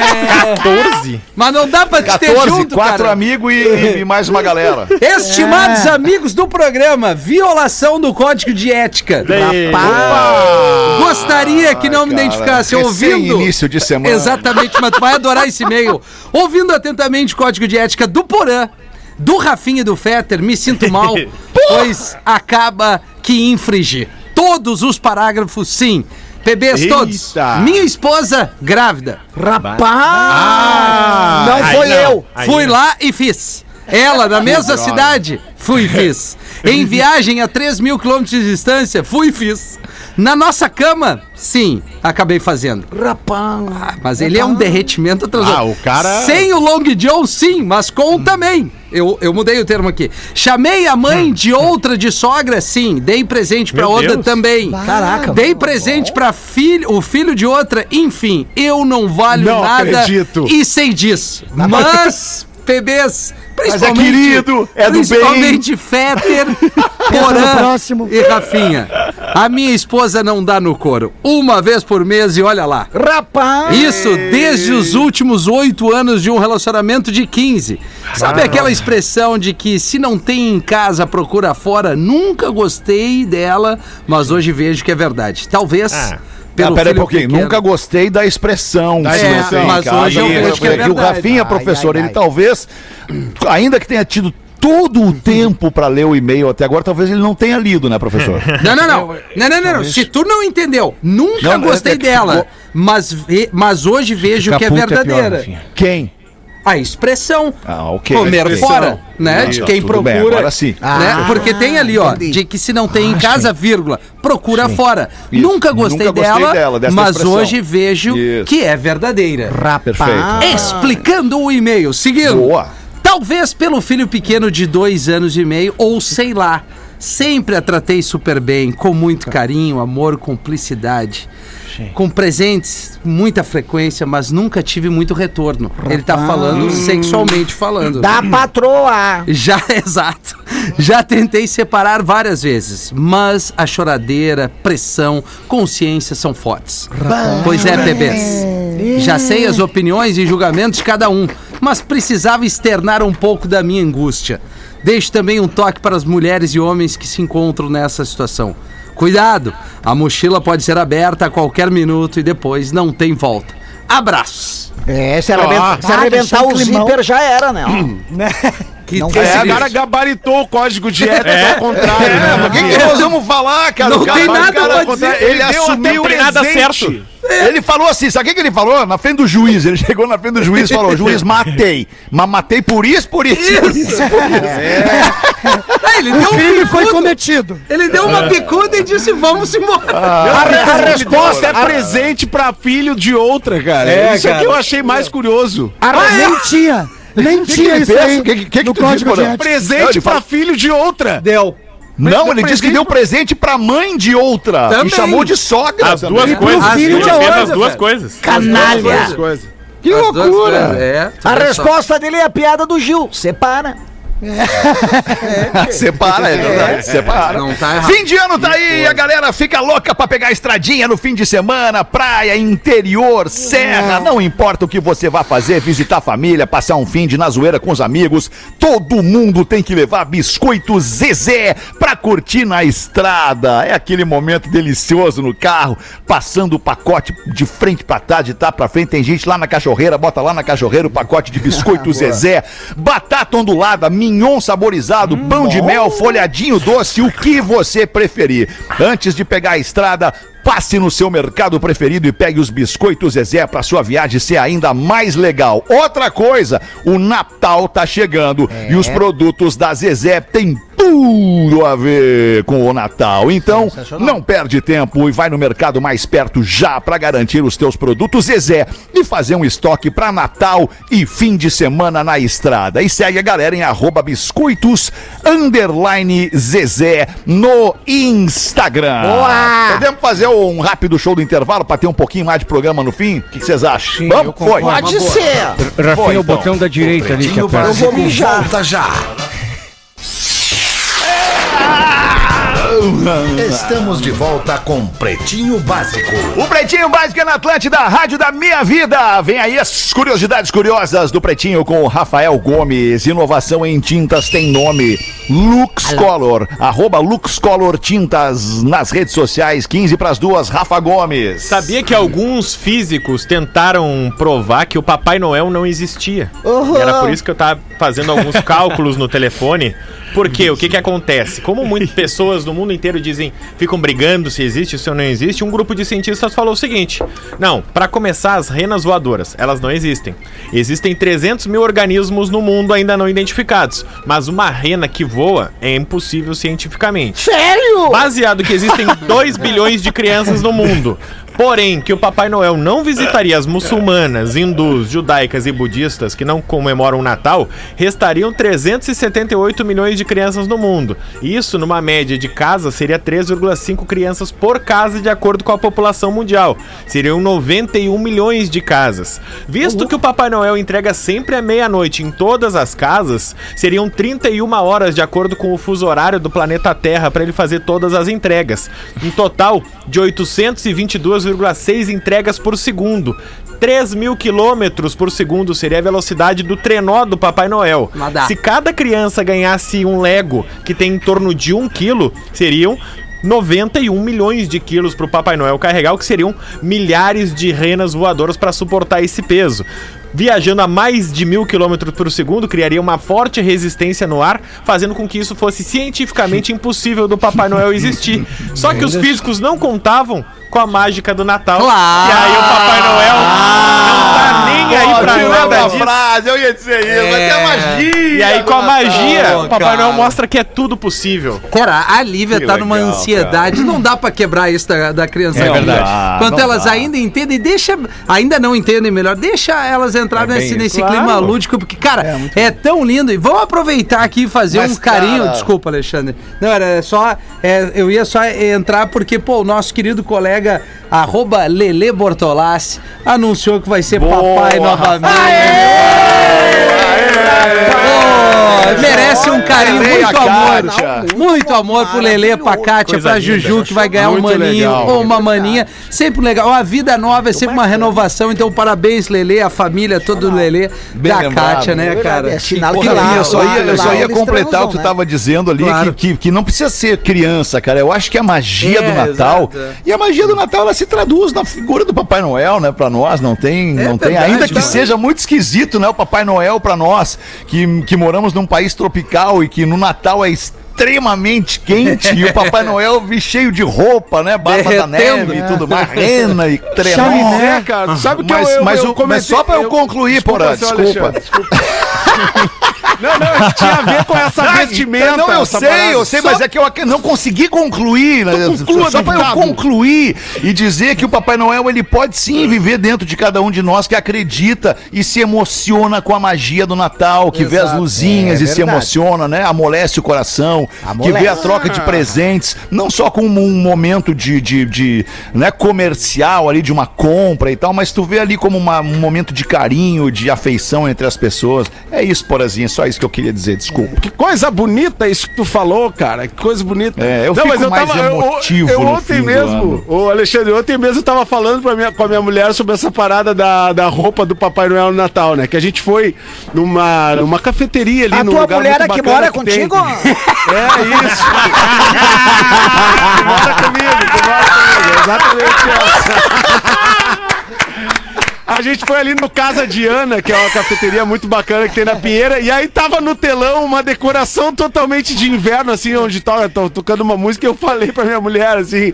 14? Mas não dá pra te ter 14, junto, quatro cara. amigos e, e mais uma galera. Estimados amigos do programa, violação do código de ética. Gostaria que não me cara, identificasse ouvindo. início de semana. Exatamente, mas tu vai adorar esse e-mail. Ouvindo atentamente o código de ética do Porã, do Rafinha e do Fetter, me sinto mal, pois acaba que infringir. Todos os parágrafos, sim. Todos. Eita. Minha esposa, grávida. Rapaz! Ah, não foi não. eu. Aí Fui não. lá e fiz. Ela, na mesma cidade, fui e fiz. Em viagem a 3 mil quilômetros de distância, fui e fiz. Na nossa cama, sim, acabei fazendo. Rapaz. Ah, mas ele é um derretimento atrás Ah, o cara- Sem o Long John, sim, mas com também. Eu, eu mudei o termo aqui. Chamei a mãe de outra de sogra, sim. Dei presente pra Meu outra Deus. também. Caraca. Dei presente pra filho, o filho de outra. Enfim, eu não valho Não nada acredito. e sei disso. Mas, bebês, Mas é principalmente, querido, é do bem. principalmente Fetter, Porã próximo. e Rafinha. A minha esposa não dá no couro. Uma vez por mês e olha lá. Rapaz. Isso desde os últimos oito anos de um relacionamento de 15. Sabe aquela expressão de que se não tem em casa, procura fora? Nunca gostei dela, mas hoje vejo que é verdade. Talvez. Ah. Ah, peraí um filho pouquinho. pequeno. Nunca gostei da expressão. Da expressão. em mas hoje eu E- vejo que é porque o verdade. Rafinha, Ai, professor, ai, ele ai. talvez, ainda que tenha tido todo o tempo pra ler o e-mail até agora, talvez ele não tenha lido, né, professor? Não, não, não. Não, não, não, não. Se tu não entendeu, nunca Não, gostei é que dela. ficou- Mas, ve- mas hoje vejo que é verdadeira. Quem? A expressão. Ah, ok. Comer A expressão. fora, né? Não, de quem bem, procura. agora sim. né? Ah, Porque tem ali, ó, entendi. de que se não tem em casa, vírgula, procura fora. Isso. Nunca gostei, Nunca gostei dela, dela, mas expressão. hoje vejo Isso. que é verdadeira. Perfeito. Explicando o e-mail. Seguindo. Boa. Talvez pelo filho pequeno de dois anos e meio, ou sei lá. Sempre a tratei super bem, com muito carinho, amor, cumplicidade. Com presentes, muita frequência, mas nunca tive muito retorno. Ele tá falando sexualmente falando. Da patroa. Já, exato. Já tentei separar várias vezes, mas a choradeira, pressão, consciência são fortes. Pois é, bebês. Já sei as opiniões e julgamentos de cada um, mas precisava externar um pouco da minha angústia. Deixo também um toque para as mulheres e homens que se encontram nessa situação. Cuidado, a mochila pode ser aberta a qualquer minuto e depois não tem volta. Abraços. É, se, arrebenta- se Ah, arrebentar o zíper já era, né? Que Não tem- É, É, o cara gabaritou o código de ética ao contrário. É, né? mas o que, que nós vamos falar, cara? Não O cara- tem o nada cara- pra o dizer. Ele, Ele deu assumiu até tem nada presente. certo. Ele falou assim, sabe o que, que ele falou? Na frente do juiz. Ele chegou na frente do juiz e falou: Juiz, matei. Mas matei por isso, por isso. Por isso. Ah, ele deu O crime um foi cometido. Ele deu uma picuda e disse: Vamos embora. A, re- a resposta é presente pra filho de outra, cara. É, Isso cara. aqui eu achei mais curioso. Nem tinha. Nem que tinha isso aí O que- que- que no tu código disse, de Porã? ética. Não, Presente ele pra fala- filho de outra. Deu. Não, ele disse que deu presente pra mãe de outra. Também. E chamou de sogra. As também. duas coisas. As Ele duas fez as coisas, duas coisas. Canalha. Que As duas loucura. coisas, É. A resposta dele é a piada do Gil. Separa. Separa, é verdade. Separa. Não tá errado. Fim de ano tá aí, a galera fica louca pra pegar a estradinha no fim de semana, praia, interior, serra, não importa o que você vá fazer, visitar a família, passar um fim de na zoeira com os amigos, todo mundo tem que levar biscoito Zezé pra curtir na estrada. É aquele momento delicioso no carro, passando o pacote de frente pra trás, de tá pra frente, tem gente lá na cachorreira, bota lá na cachorreira o pacote de biscoito Zezé, batata ondulada, mignon saborizado, pão de mel, folhadinho doce, o que você preferir. Antes de pegar a estrada, passe no seu mercado preferido e pegue os biscoitos Zezé para sua viagem ser ainda mais legal. Outra coisa, o Natal tá chegando e os produtos da Zezé têm tudo a ver com o Natal. Então, não perde tempo e vai no mercado mais perto já para garantir os teus produtos Zezé e fazer um estoque para Natal e fim de semana na estrada. E segue a galera em arroba biscoitos underline Zezé no Instagram. Boa! Podemos fazer um rápido show do intervalo para ter um pouquinho mais de programa no fim? O que vocês acham? Vamos? Foi. Pode ser. Rafinha, o então. botão da direita ali que. Eu vou mijar. volta já. Estamos de volta com Pretinho Básico. O Pretinho Básico é na Atlântida, Rádio da Minha Vida. Vem aí as curiosidades curiosas do Pretinho com o Rafael Gomes. Inovação em tintas tem nome. Lux Color. Arroba Lux Color Tintas nas redes sociais. 15 para as duas, Rafa Gomes. Sabia que alguns físicos tentaram provar que o Papai Noel não existia. E era por isso que eu tava fazendo alguns cálculos no telefone Por quê? O que que acontece? Como muitas pessoas no mundo inteiro dizem, ficam brigando se existe ou se não existe, um grupo de cientistas falou o seguinte: não, para começar, as renas voadoras, elas não existem. Existem 300 mil organismos no mundo ainda não identificados, mas uma rena que voa é impossível cientificamente. Sério? Baseado que existem 2 bilhões de crianças no mundo. Porém, que o Papai Noel não visitaria as muçulmanas, hindus, judaicas e budistas que não comemoram o Natal, restariam 378 milhões de crianças no mundo. Isso, numa média de casa, seria 3,5 crianças por casa, de acordo com a população mundial. Seriam 91 milhões de casas. Visto que o Papai Noel entrega sempre à meia-noite em todas as casas, seriam 31 horas, de acordo com o fuso horário do planeta Terra, para ele fazer todas as entregas. Um total de 822,6 entregas por segundo. 3 mil quilômetros por segundo seria a velocidade do trenó do Papai Noel. Nada. Se cada criança ganhasse um Lego que tem em torno de 1 quilo, seriam 91 milhões de quilos para o Papai Noel carregar, o que seriam milhares de renas voadoras para suportar esse peso. Viajando a mais de mil quilômetros por segundo, criaria uma forte resistência no ar, fazendo com que isso fosse cientificamente impossível do Papai Noel existir. Só que os físicos não contavam com a mágica do Natal. Claro. E aí o Papai Noel não tá nem aí pra Ótima nada disso. frase, eu ia dizer isso, É. mas a magia. E aí, com a do Natal. magia, o Papai cara. Noel mostra que é tudo possível. Cara, a Lívia Que tá numa legal, ansiedade. Não dá pra quebrar isso da, da criança. É verdade. Ah, Quanto não elas dá. ainda entendem, deixa. Ainda não entendem melhor, deixa elas entrar bem nesse, nesse Claro. clima lúdico, porque, cara, é, tão lindo. E vamos aproveitar aqui e fazer Mas, um carinho. cara- Desculpa, Alexandre. Não, era só. é, eu ia só entrar porque, pô, o nosso querido colega, arroba Lele Bortolassi, anunciou que vai ser papai novamente. Merece um carinho, Lele e muito a amor. Kátia. Muito amor pro Lele, pra Kátia, pra linda. Juju, que vai ganhar um maninho legal. ou uma maninha. Sempre legal. Uma vida nova é sempre uma renovação. Então, parabéns, Lele, a família toda do Lele, Bem da lembrado. Kátia, né, cara? É sinal que lá, eu só lá- ia, eu só ia completar o que tu né? tava dizendo ali, Claro. que, que, que não precisa ser criança, cara. Eu acho que a magia É, do Natal. exato. E a magia do Natal, ela se traduz na figura do Papai Noel, né? Pra nós, não tem. É não tem verdade, ainda que cara. seja muito esquisito, né? O Papai Noel pra nós, que, que moramos num país tropical e que no Natal é quente e o Papai Noel vi cheio de roupa, né? Barba da Derretendo. neve e tudo mais, rena e trenó. Chaminé. É, cara, sabe que Mas, eu, eu, mas, eu o- mas só pra eu, concluir, Porã, desculpa. Desculpa. Não, não, tinha a ver com essa Ah, vestimenta. Não, eu sei, parada. eu sei, Só mas é que eu não consegui concluir. né? conclua, Só pra eu concluir e dizer que o Papai Noel ele pode sim viver dentro de cada um de nós que acredita e se emociona com a magia do Natal, que vê as Exato. luzinhas É e se verdade. emociona, né? Amolece o coração, que vê a troca de presentes, não só como um momento de, de, de, né, comercial ali, de uma compra e tal, mas tu vê ali como uma- um momento de carinho, de afeição entre as pessoas. É isso, Porazinha, só isso que eu queria dizer, desculpa. Que coisa bonita isso que tu falou, cara. Que coisa bonita. É, eu fico mais emotivo Eu, eu no ontem mesmo, ô Alexandre, ontem mesmo eu tava falando minha, com a minha mulher sobre essa parada da, da roupa do Papai Noel no Natal, né? Que a gente foi numa, numa cafeteria ali A num tua lugar mulher muito é que bacana mora tem. contigo? É isso. que mora comigo, que mora comigo. Exatamente essa. A gente foi ali no Casa Diana, que é uma cafeteria muito bacana que tem na Pinheira, e aí tava no telão uma decoração totalmente de inverno, assim, onde to, tocando uma música, e eu falei pra minha mulher, assim,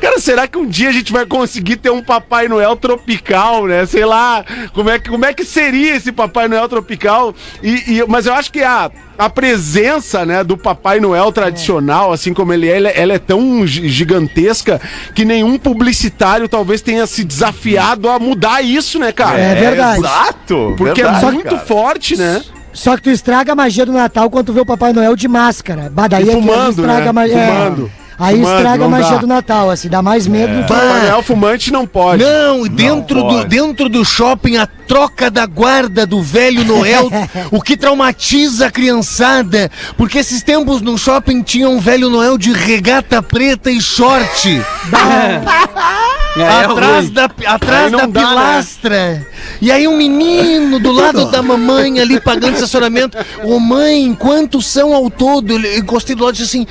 cara, será que um dia a gente vai conseguir ter um Papai Noel tropical, né? Sei lá, como é que, como é que seria esse Papai Noel tropical? E, e- mas eu acho que a, a presença, né, do Papai Noel tradicional, assim como ele é, ela, ela é tão gi- gigantesca que nenhum publicitário talvez tenha se desafiado a mudar isso, né, cara? É verdade. Exato. Porque verdade, é muito cara. forte, né? Só que tu estraga a magia do Natal quando tu vê o Papai Noel de máscara. Bah, daí E é que fumando, estraga né? a magia. Fumando. Aí Fumando, estraga a não magia dá. do Natal, assim, dá mais medo do que. Papai Noel fumante não pode. Não, e dentro, do, pode. dentro do shopping, a troca da guarda do velho Noel, o que traumatiza a criançada. Porque esses tempos no shopping tinha um velho Noel de regata preta e short. É, atrás ruim. da, atrás não da dá, né? pilastra. E aí um menino do lado da mamãe ali pagando estacionamento. Ô mãe, quantos são ao todo? Eu encostei do lado e disse assim,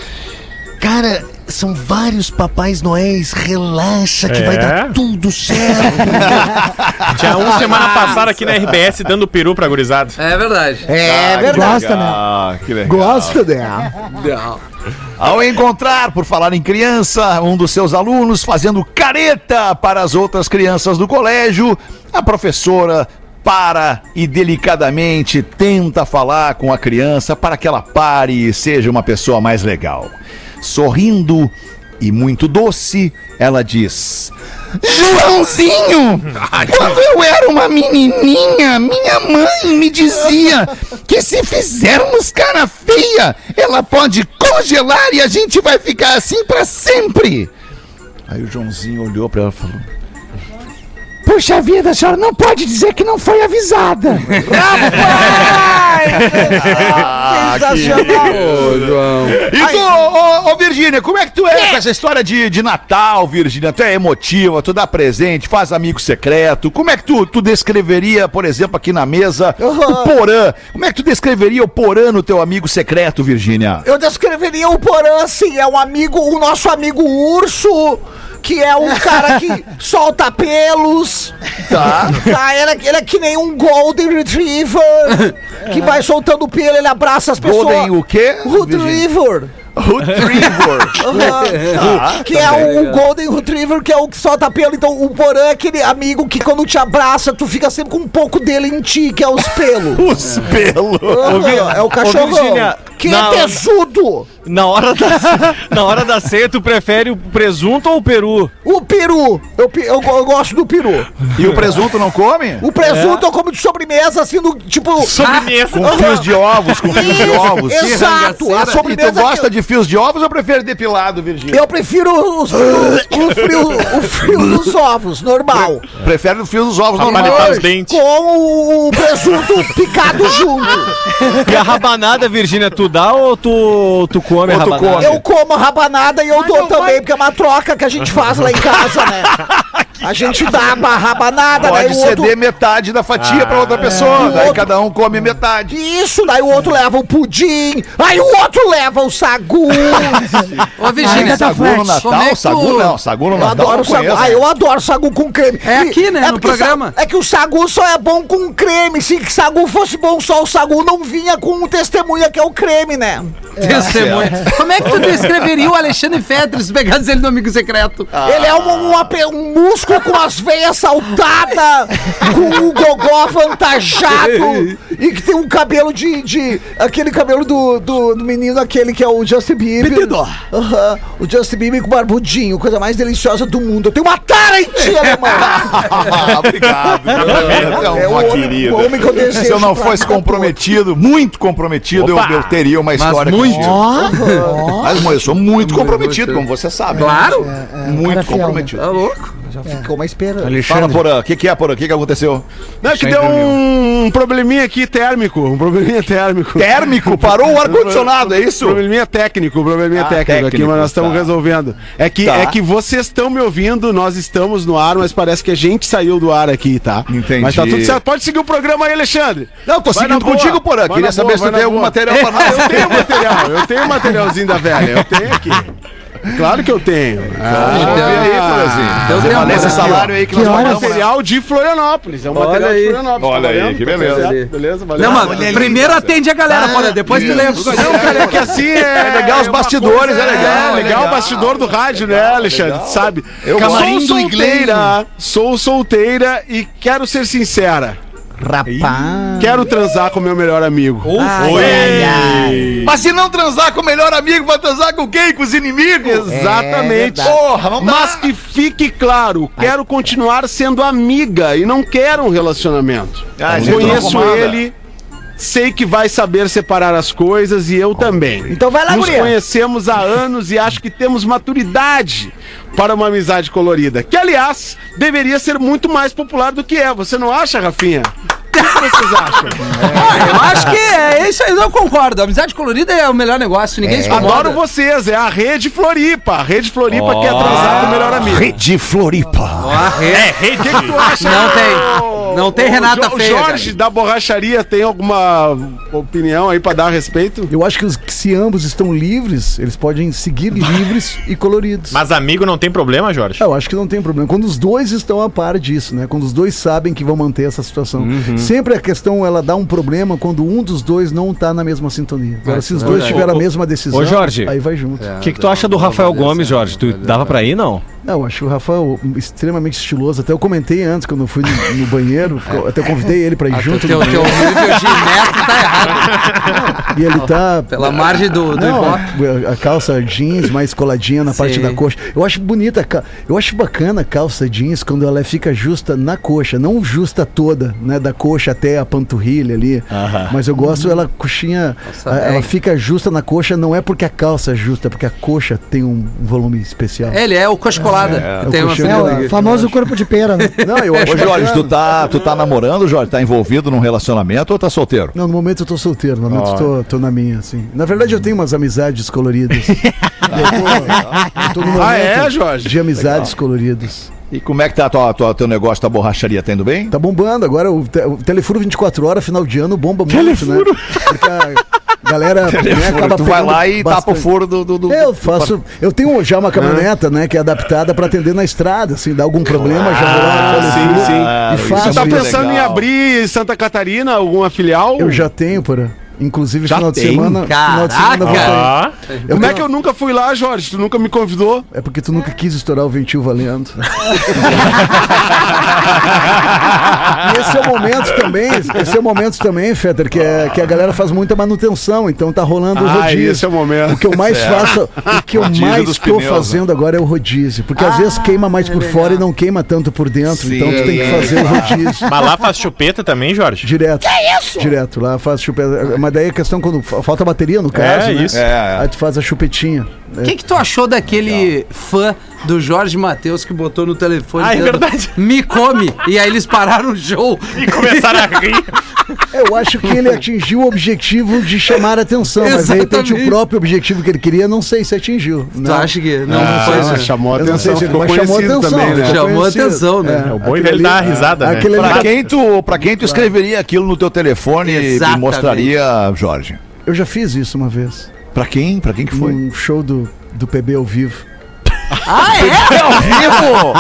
cara, são vários papais noéis. Relaxa que É? vai dar tudo certo. Tinha um semana passada aqui na RBS dando peru pra gurizada. É verdade. É verdade. Gosta, né? Ah, que legal. Gosta dela. Ao encontrar, por falar em criança, um dos seus alunos fazendo careta para as outras crianças do colégio, a professora para e delicadamente tenta falar com a criança para que ela pare e seja uma pessoa mais legal. Sorrindo e muito doce, ela diz: Joãozinho! Quando eu era uma menininha, minha mãe me dizia que se fizermos cara feia, ela pode congelar e a gente vai ficar assim pra sempre. Aí o Joãozinho olhou para ela e falou: Puxa vida, a senhora não pode dizer que não foi avisada. Sensacional. E tu, ô, ô, Virgínia, como é que tu é com essa história de, de Natal, Virgínia? Tu é emotiva, tu dá presente, faz amigo secreto. Como é que tu, tu descreveria, por exemplo, aqui na mesa, o Porã? Como é que tu descreveria o Porã no teu amigo secreto, Virgínia? Eu descreveria o Porã assim, é um amigo, o nosso amigo urso, que é um cara que solta pelos. Tá. Tá, ele, é, ele é que nem um Golden Retriever, que vai soltando pelo, ele abraça as pessoas. Golden o quê? Retriever. Retriever. Aham. que é o, o Golden Retriever, que é o que solta pelo. Então, o Porã é aquele amigo que quando te abraça, tu fica sempre com um pouco dele em ti, que é os pelos. Os pelos. Aham, é o cachorrão. Virgínia, que é tesudo. Na hora da, na hora da ceia, tu prefere o presunto ou o peru? O peru. Eu, eu, eu gosto do peru. E o presunto não come? O presunto eu como de sobremesa, assim, no, tipo... Sobremesa. Com fios de ovos, com fios de ovos. Exato. A E tu sobremesa... gosta de fios de ovos ou prefere depilado, Virgínia? Eu prefiro os, o, frio, o frio dos ovos, normal. Prefere o fio dos ovos normal. os dentes. Com o presunto picado junto. E a rabanada, Virgínia, tu dá ou tu, tu come Ou tu rabanada? come? Eu como a rabanada e eu dou também, porque é uma troca que a gente faz lá em casa, né? A gente dá a rabanada, daí Pode o outro... ceder metade da fatia pra outra pessoa. O Daí outro- cada um come metade. Isso, daí o outro leva o pudim, aí o outro leva o sagu. Ô, Virgínia, Ainda tá Sagu no. Como é Natal? que Sagu tu- não. Sagu no Eu Natal adoro sagu. conheço. Ah, eu adoro sagu com creme. É aqui, né, no porque sa- programa. É que o sagu só é bom com creme. Se sagu fosse bom só o sagu, não vinha com o testemunha que é o creme, né? Testemunha. Como é que tu descreveria o Alexandre se pegasse ele no amigo secreto? Ele é um, um, ape- um músculo com as veias saltadas, com o gogó avantajado e que tem um cabelo de. de aquele cabelo do, do, do menino, aquele que é o Justin Bieber. Aham. O Justin Bieber com barbudinho, coisa mais deliciosa do mundo. Eu tenho uma tara em ti, alemão! Obrigado. É É o uma homem- querida. o homem que eu desejo Se eu não fosse comprometido, muito comprometido, eu, eu teria uma história muito. contigo. Mas, mas eu sou muito comprometido, como você sabe. Claro. Muito cara fiel, comprometido. Tá louco? Já ficou uma esperança. Fala, Porã. O que, que é, Porã? O que, que aconteceu? Não, é que deu um probleminha aqui térmico. Um probleminha térmico. Térmico? Parou o ar-condicionado, é isso? Probleminha técnico, probleminha Ah, técnico, aqui, técnico, mas nós estamos tá. resolvendo. É que, Tá. é que vocês estão me ouvindo, nós estamos no ar, mas parece que a gente saiu do ar aqui, tá? Entendi. Mas tá tudo certo. Pode seguir o programa aí, Alexandre. Não, tô Vai seguindo contigo, Porã. Queria saber boa, se tu tem algum boa. material pra nós. Eu tenho material, eu tenho materialzinho da velha, eu tenho aqui. Claro que eu tenho. Ah, Vamos ver aí, valeu esse salário aí que, Que nós pagamos, material de Florianópolis. É um material aí. de Florianópolis. Olha tá aí, que beleza. Beleza, valeu. Não, Ah, mano, primeiro atende a galera, porra, depois tu lê. Não, cara, é que assim é. É legal os uma bastidores, coisa- é legal, É é legal o bastidor do rádio, né, Alexandre? Sabe? Eu sou solteira, sou solteira e quero ser sincera. Rapaz. Quero transar com meu melhor amigo. Mas se não transar com o melhor amigo, vai transar com quem? Com os inimigos? Exatamente. Porra, não dá. Mas que fique claro, quero continuar sendo amiga e não quero um relacionamento. Ah, gente, Conheço ele, sei que vai saber separar as coisas e eu também. Então vai lá, Nos guria. conhecemos há anos e acho que temos maturidade para uma amizade colorida. Que, aliás, deveria ser muito mais popular do que é. Você não acha, Rafinha? Que vocês acham? Ah, eu acho que é isso aí, eu concordo. A amizade colorida é o melhor negócio, ninguém se incomoda. Adoro vocês, é a Rede Floripa. A Rede Floripa quer transar com o melhor amigo. Rede Floripa. A rede. É, rede. O que, que tu acha? Não tem. Não tem Ô, Renata Jo- Feia, Jorge da borracharia tem alguma opinião aí pra dar a respeito? Eu acho que, os- se ambos estão livres, eles podem seguir livres e coloridos. Mas amigo não tem problema, Jorge? Eu acho que não tem problema. Quando os dois estão a par disso, né? Quando os dois sabem que vão manter essa situação. Uhum. Sempre a questão, ela dá um problema quando um dos dois não tá na mesma sintonia. Agora, se os é dois tiverem a mesma decisão, Ô, Jorge. aí vai junto. O que, que tu acha do Rafael Gomes, Jorge? Tu dava pra ir, não? Não, eu acho o Rafael extremamente estiloso. Até eu comentei antes, quando eu fui no, no banheiro, até convidei ele pra ir Ah, junto. teu, teu nível de metro tá errado. E ele tá. Pela margem do, do Não, Ibope. a calça jeans mais coladinha na parte Sim. da coxa. Eu acho bonita, a eu acho bacana a calça jeans quando ela fica justa na coxa, não justa toda, né, da coxa até a panturrilha ali. Mas eu gosto ela coxinha, Calça a- ela bag. fica justa na coxa, não é porque a calça é justa, é porque a coxa tem um volume especial. Ele é o coxa colada. É, Tem o uma coxa- É, o famoso corpo de pera, né? Não, eu acho Ô, Jorge, bacana. tu tá, tu tá namorando, Jorge? Tá envolvido num relacionamento ou tá solteiro? Não, no momento eu tô solteiro, no momento eu tô, tô na minha, assim. Na verdade, eu tenho umas amizades coloridas. eu, tô, eu tô no momento Ah, é, Jorge? de amizades coloridas. E como é que tá tua, tua- teu negócio da borracharia? Tá indo bem? Tá bombando agora, o, te, o Telefuro 24 horas, final de ano, bomba muito, né? Porque a galera né, acaba tu vai lá e tapa o bastante. furo do... do, do- Eu faço. Eu tenho já uma caminhoneta, né, que é adaptada pra atender na estrada, assim, dá algum problema, já vou lá no sim, Telefuro sim. Ah, e faço. Você tá pensando em abrir Santa Catarina alguma filial? Eu já tenho, porra. Inclusive, Já final de tem? semana. Final de semana vou eu Como é que eu nunca fui lá, Jorge? Tu nunca me convidou? É porque tu nunca quis estourar o ventil valendo. e esse é o momento também, esse é o momento também, Fetter, que, é, que a galera faz muita manutenção, então tá rolando o Ah, rodízio. esse é o momento. O que eu mais faço, o que eu Rodízio mais tô pneus, fazendo agora é o rodízio, porque às vezes queima mais por fora e não queima tanto por dentro, então tu tem que fazer o rodízio. Mas lá faz chupeta também, Jorge? Direto. Que isso? Direto, lá faz chupeta. Mas daí a questão quando fa- falta bateria, no caso, É, né? isso. É, é. Aí tu faz a chupetinha. O que, que tu achou daquele fã do Jorge Matheus que botou no telefone? Ah, é verdade. Me come! E aí eles pararam o show. E começaram a rir. Eu acho que ele atingiu o objetivo de chamar a atenção, mas de repente o próprio objetivo que ele queria, não sei se atingiu. Tu acha que não Ah, foi isso chamou não sei atenção, se ele ficou mas chamou atenção. também, né? Chamou conhecido. atenção, né? É, o bom é aquele ele dar ali- risada, né? aquele ali Pra tá- quem, tu, pra quem tu escreveria aquilo no teu telefone e Exatamente. mostraria, Jorge? Eu já fiz isso uma vez. Pra quem? Pra quem que foi? Num show do, do PB ao vivo. Ah, é? É ao vivo!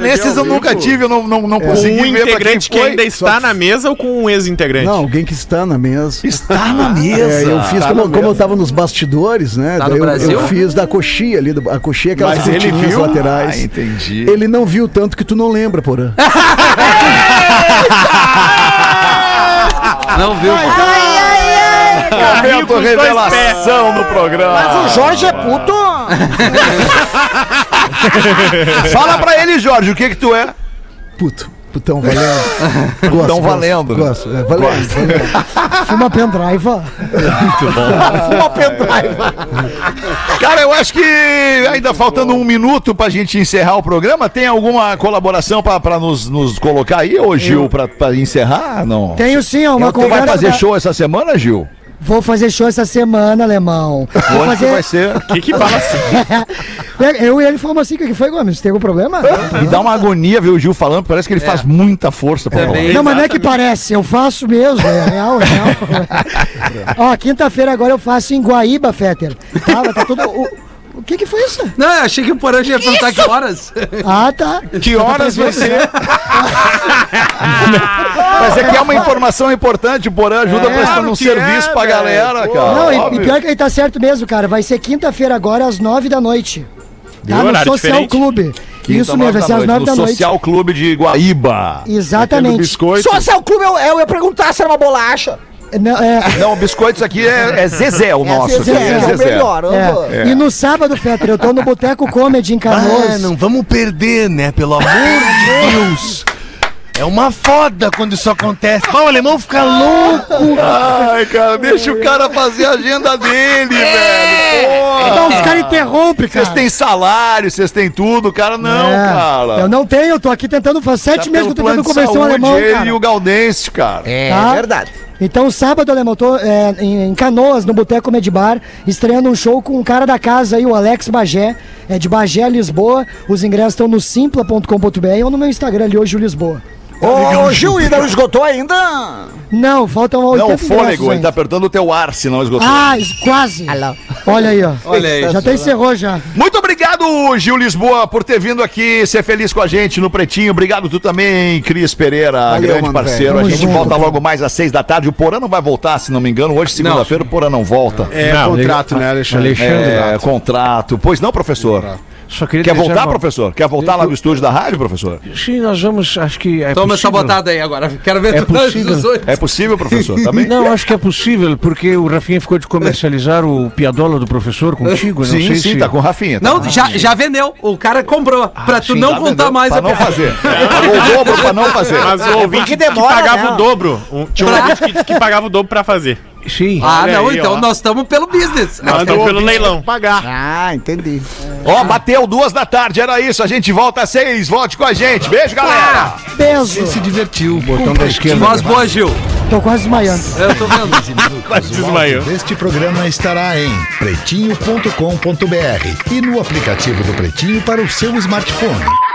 Nesses eu nunca tive, eu não, não, não Com consegui um ver integrante que ainda está na mesa ou com um ex-integrante? Não, alguém que está na mesa. Está na mesa. É, eu fiz, Tá como, como eu mesa. tava nos bastidores, né? Tá eu, Brasil? eu fiz da coxinha ali, a coxinha, aquelas Mas ele viu? laterais. Ah, entendi. Ele não viu tanto que tu não lembra, porã. Não viu? Momento dois revelação no programa. Mas o Jorge é puto. Fala pra ele, Jorge, o que que tu é? Puto. Putão valendo. Gosto, Putão gosto, valendo, né? Gosto, é, valendo. valendo. Fuma pendrive. Uma pendrive. Cara, eu acho que ainda faltando um minuto pra gente encerrar o programa, tem alguma colaboração pra, pra nos, nos colocar aí, ô Gil, pra, pra encerrar? Não. Tenho sim, ó, uma tu vai conversa. fazer da- show essa semana, Gil? Vou fazer show essa semana, alemão. Vou Onde que vai fazer. ser? O que que fala assim? Eu e ele falamos assim, o que foi, Gomes? Tem algum problema? Me dá uma agonia ver o Gil falando, parece que ele faz muita força pra falar. Também. Não, mas não é que parece, eu faço mesmo, é real, é real. Ó, quinta-feira agora eu faço em Guaíba, Fetter. Tá, tá tudo. O, o que que foi isso? Não, eu achei que o Porã ia perguntar que horas. Ah, tá. Que horas vai ser? Mas é que é uma informação importante, o Porã ajuda prestando um serviço é, pra galera, Pô. cara. Não, e- e, pior que ele tá certo mesmo, cara. Vai ser quinta-feira agora às nove da noite. Tá no Social diferente. Clube. Quinta, Isso mesmo, vai ser às nove no da noite. Social Clube de Guaíba. Exatamente. Social Clube, eu, eu ia perguntar se era uma bolacha. Não, é, Não, biscoitos aqui é, é Zezé o nosso. Zezé, aqui, é o melhor. vou- é. E no sábado, Fetter, eu tô no Boteco Comedy em Ah, Canoas. não vamos perder, né? Pelo amor de Deus. É uma foda quando isso acontece. Mas o alemão fica louco. Ai, cara, deixa o cara fazer a agenda dele, velho. Porra. Então os caras interrompem, cara. Vocês têm salário, vocês têm tudo, o cara não, É, cara. Eu não tenho, eu tô aqui tentando fazer sete Tá meses que eu tô tentando convencer o alemão, ele cara. e o Gaudense, cara. É Tá? verdade. Então, sábado, alemão, tô é, em, Canoas, no Boteco Comedy Bar, estreando um show com um cara da casa aí, o Alex Bagé, é de Bagé, Lisboa. Os ingressos estão no simpla.com.br ou no meu Instagram ali, hoje, o Lisboa. Ô, Gil, e não esgotou ainda? Não, faltam 80 Não, o fôlego, ele ainda. tá apertando o teu ar, se não esgotou. Ah, quase. Olha aí, ó. Olha aí. Já até encerrou já. Muito obrigado, Gil Lisboa, por ter vindo aqui ser feliz com a gente no Pretinho. Obrigado tu também, Cris Pereira, Valeu, grande mano, parceiro. velho. A Tamo gente junto, volta cara. logo mais às seis da tarde. O Porã não vai voltar, se não me engano. Hoje, segunda-feira, o Porã não volta. É Não, contrato, né, Alexandre? É, contrato. Pois não, professor? Só queria Quer voltar, uma- professor? Quer voltar lá do estúdio da rádio, professor? Sim, nós vamos, acho que é Toma essa botada aí agora. Quero ver É possível. É possível, professor? Tá bem? Não, acho que é possível, porque o Rafinha ficou de comercializar o piadola do professor contigo. eu não Sim, sei sim, se... tá com o Rafinha. tá? Não, já, já vendeu. O cara comprou. pra tu Sim, não tá contar vendendo, mais pra a não piada. fazer. Pagou o dobro pra não fazer. Mas o ouvinte que, demora, pagava né? o dobro. Um- tinha um ouvinte que, que pagava o dobro pra fazer. Sim. Ah, Olha não, aí, então ó. nós estamos pelo business. Nós estamos pelo leilão. Pagar. Ah, entendi. Ó, bateu duas da tarde, era isso. A gente volta às seis. Volte com a gente. Beijo, galera. Beijo. Se divertiu. Botão da esquerda. Voz boa, Gil. Tô quase desmaiando. Eu tô vendo. Desmaiou. Este programa estará em pretinho.com.br e no aplicativo do Pretinho para o seu smartphone.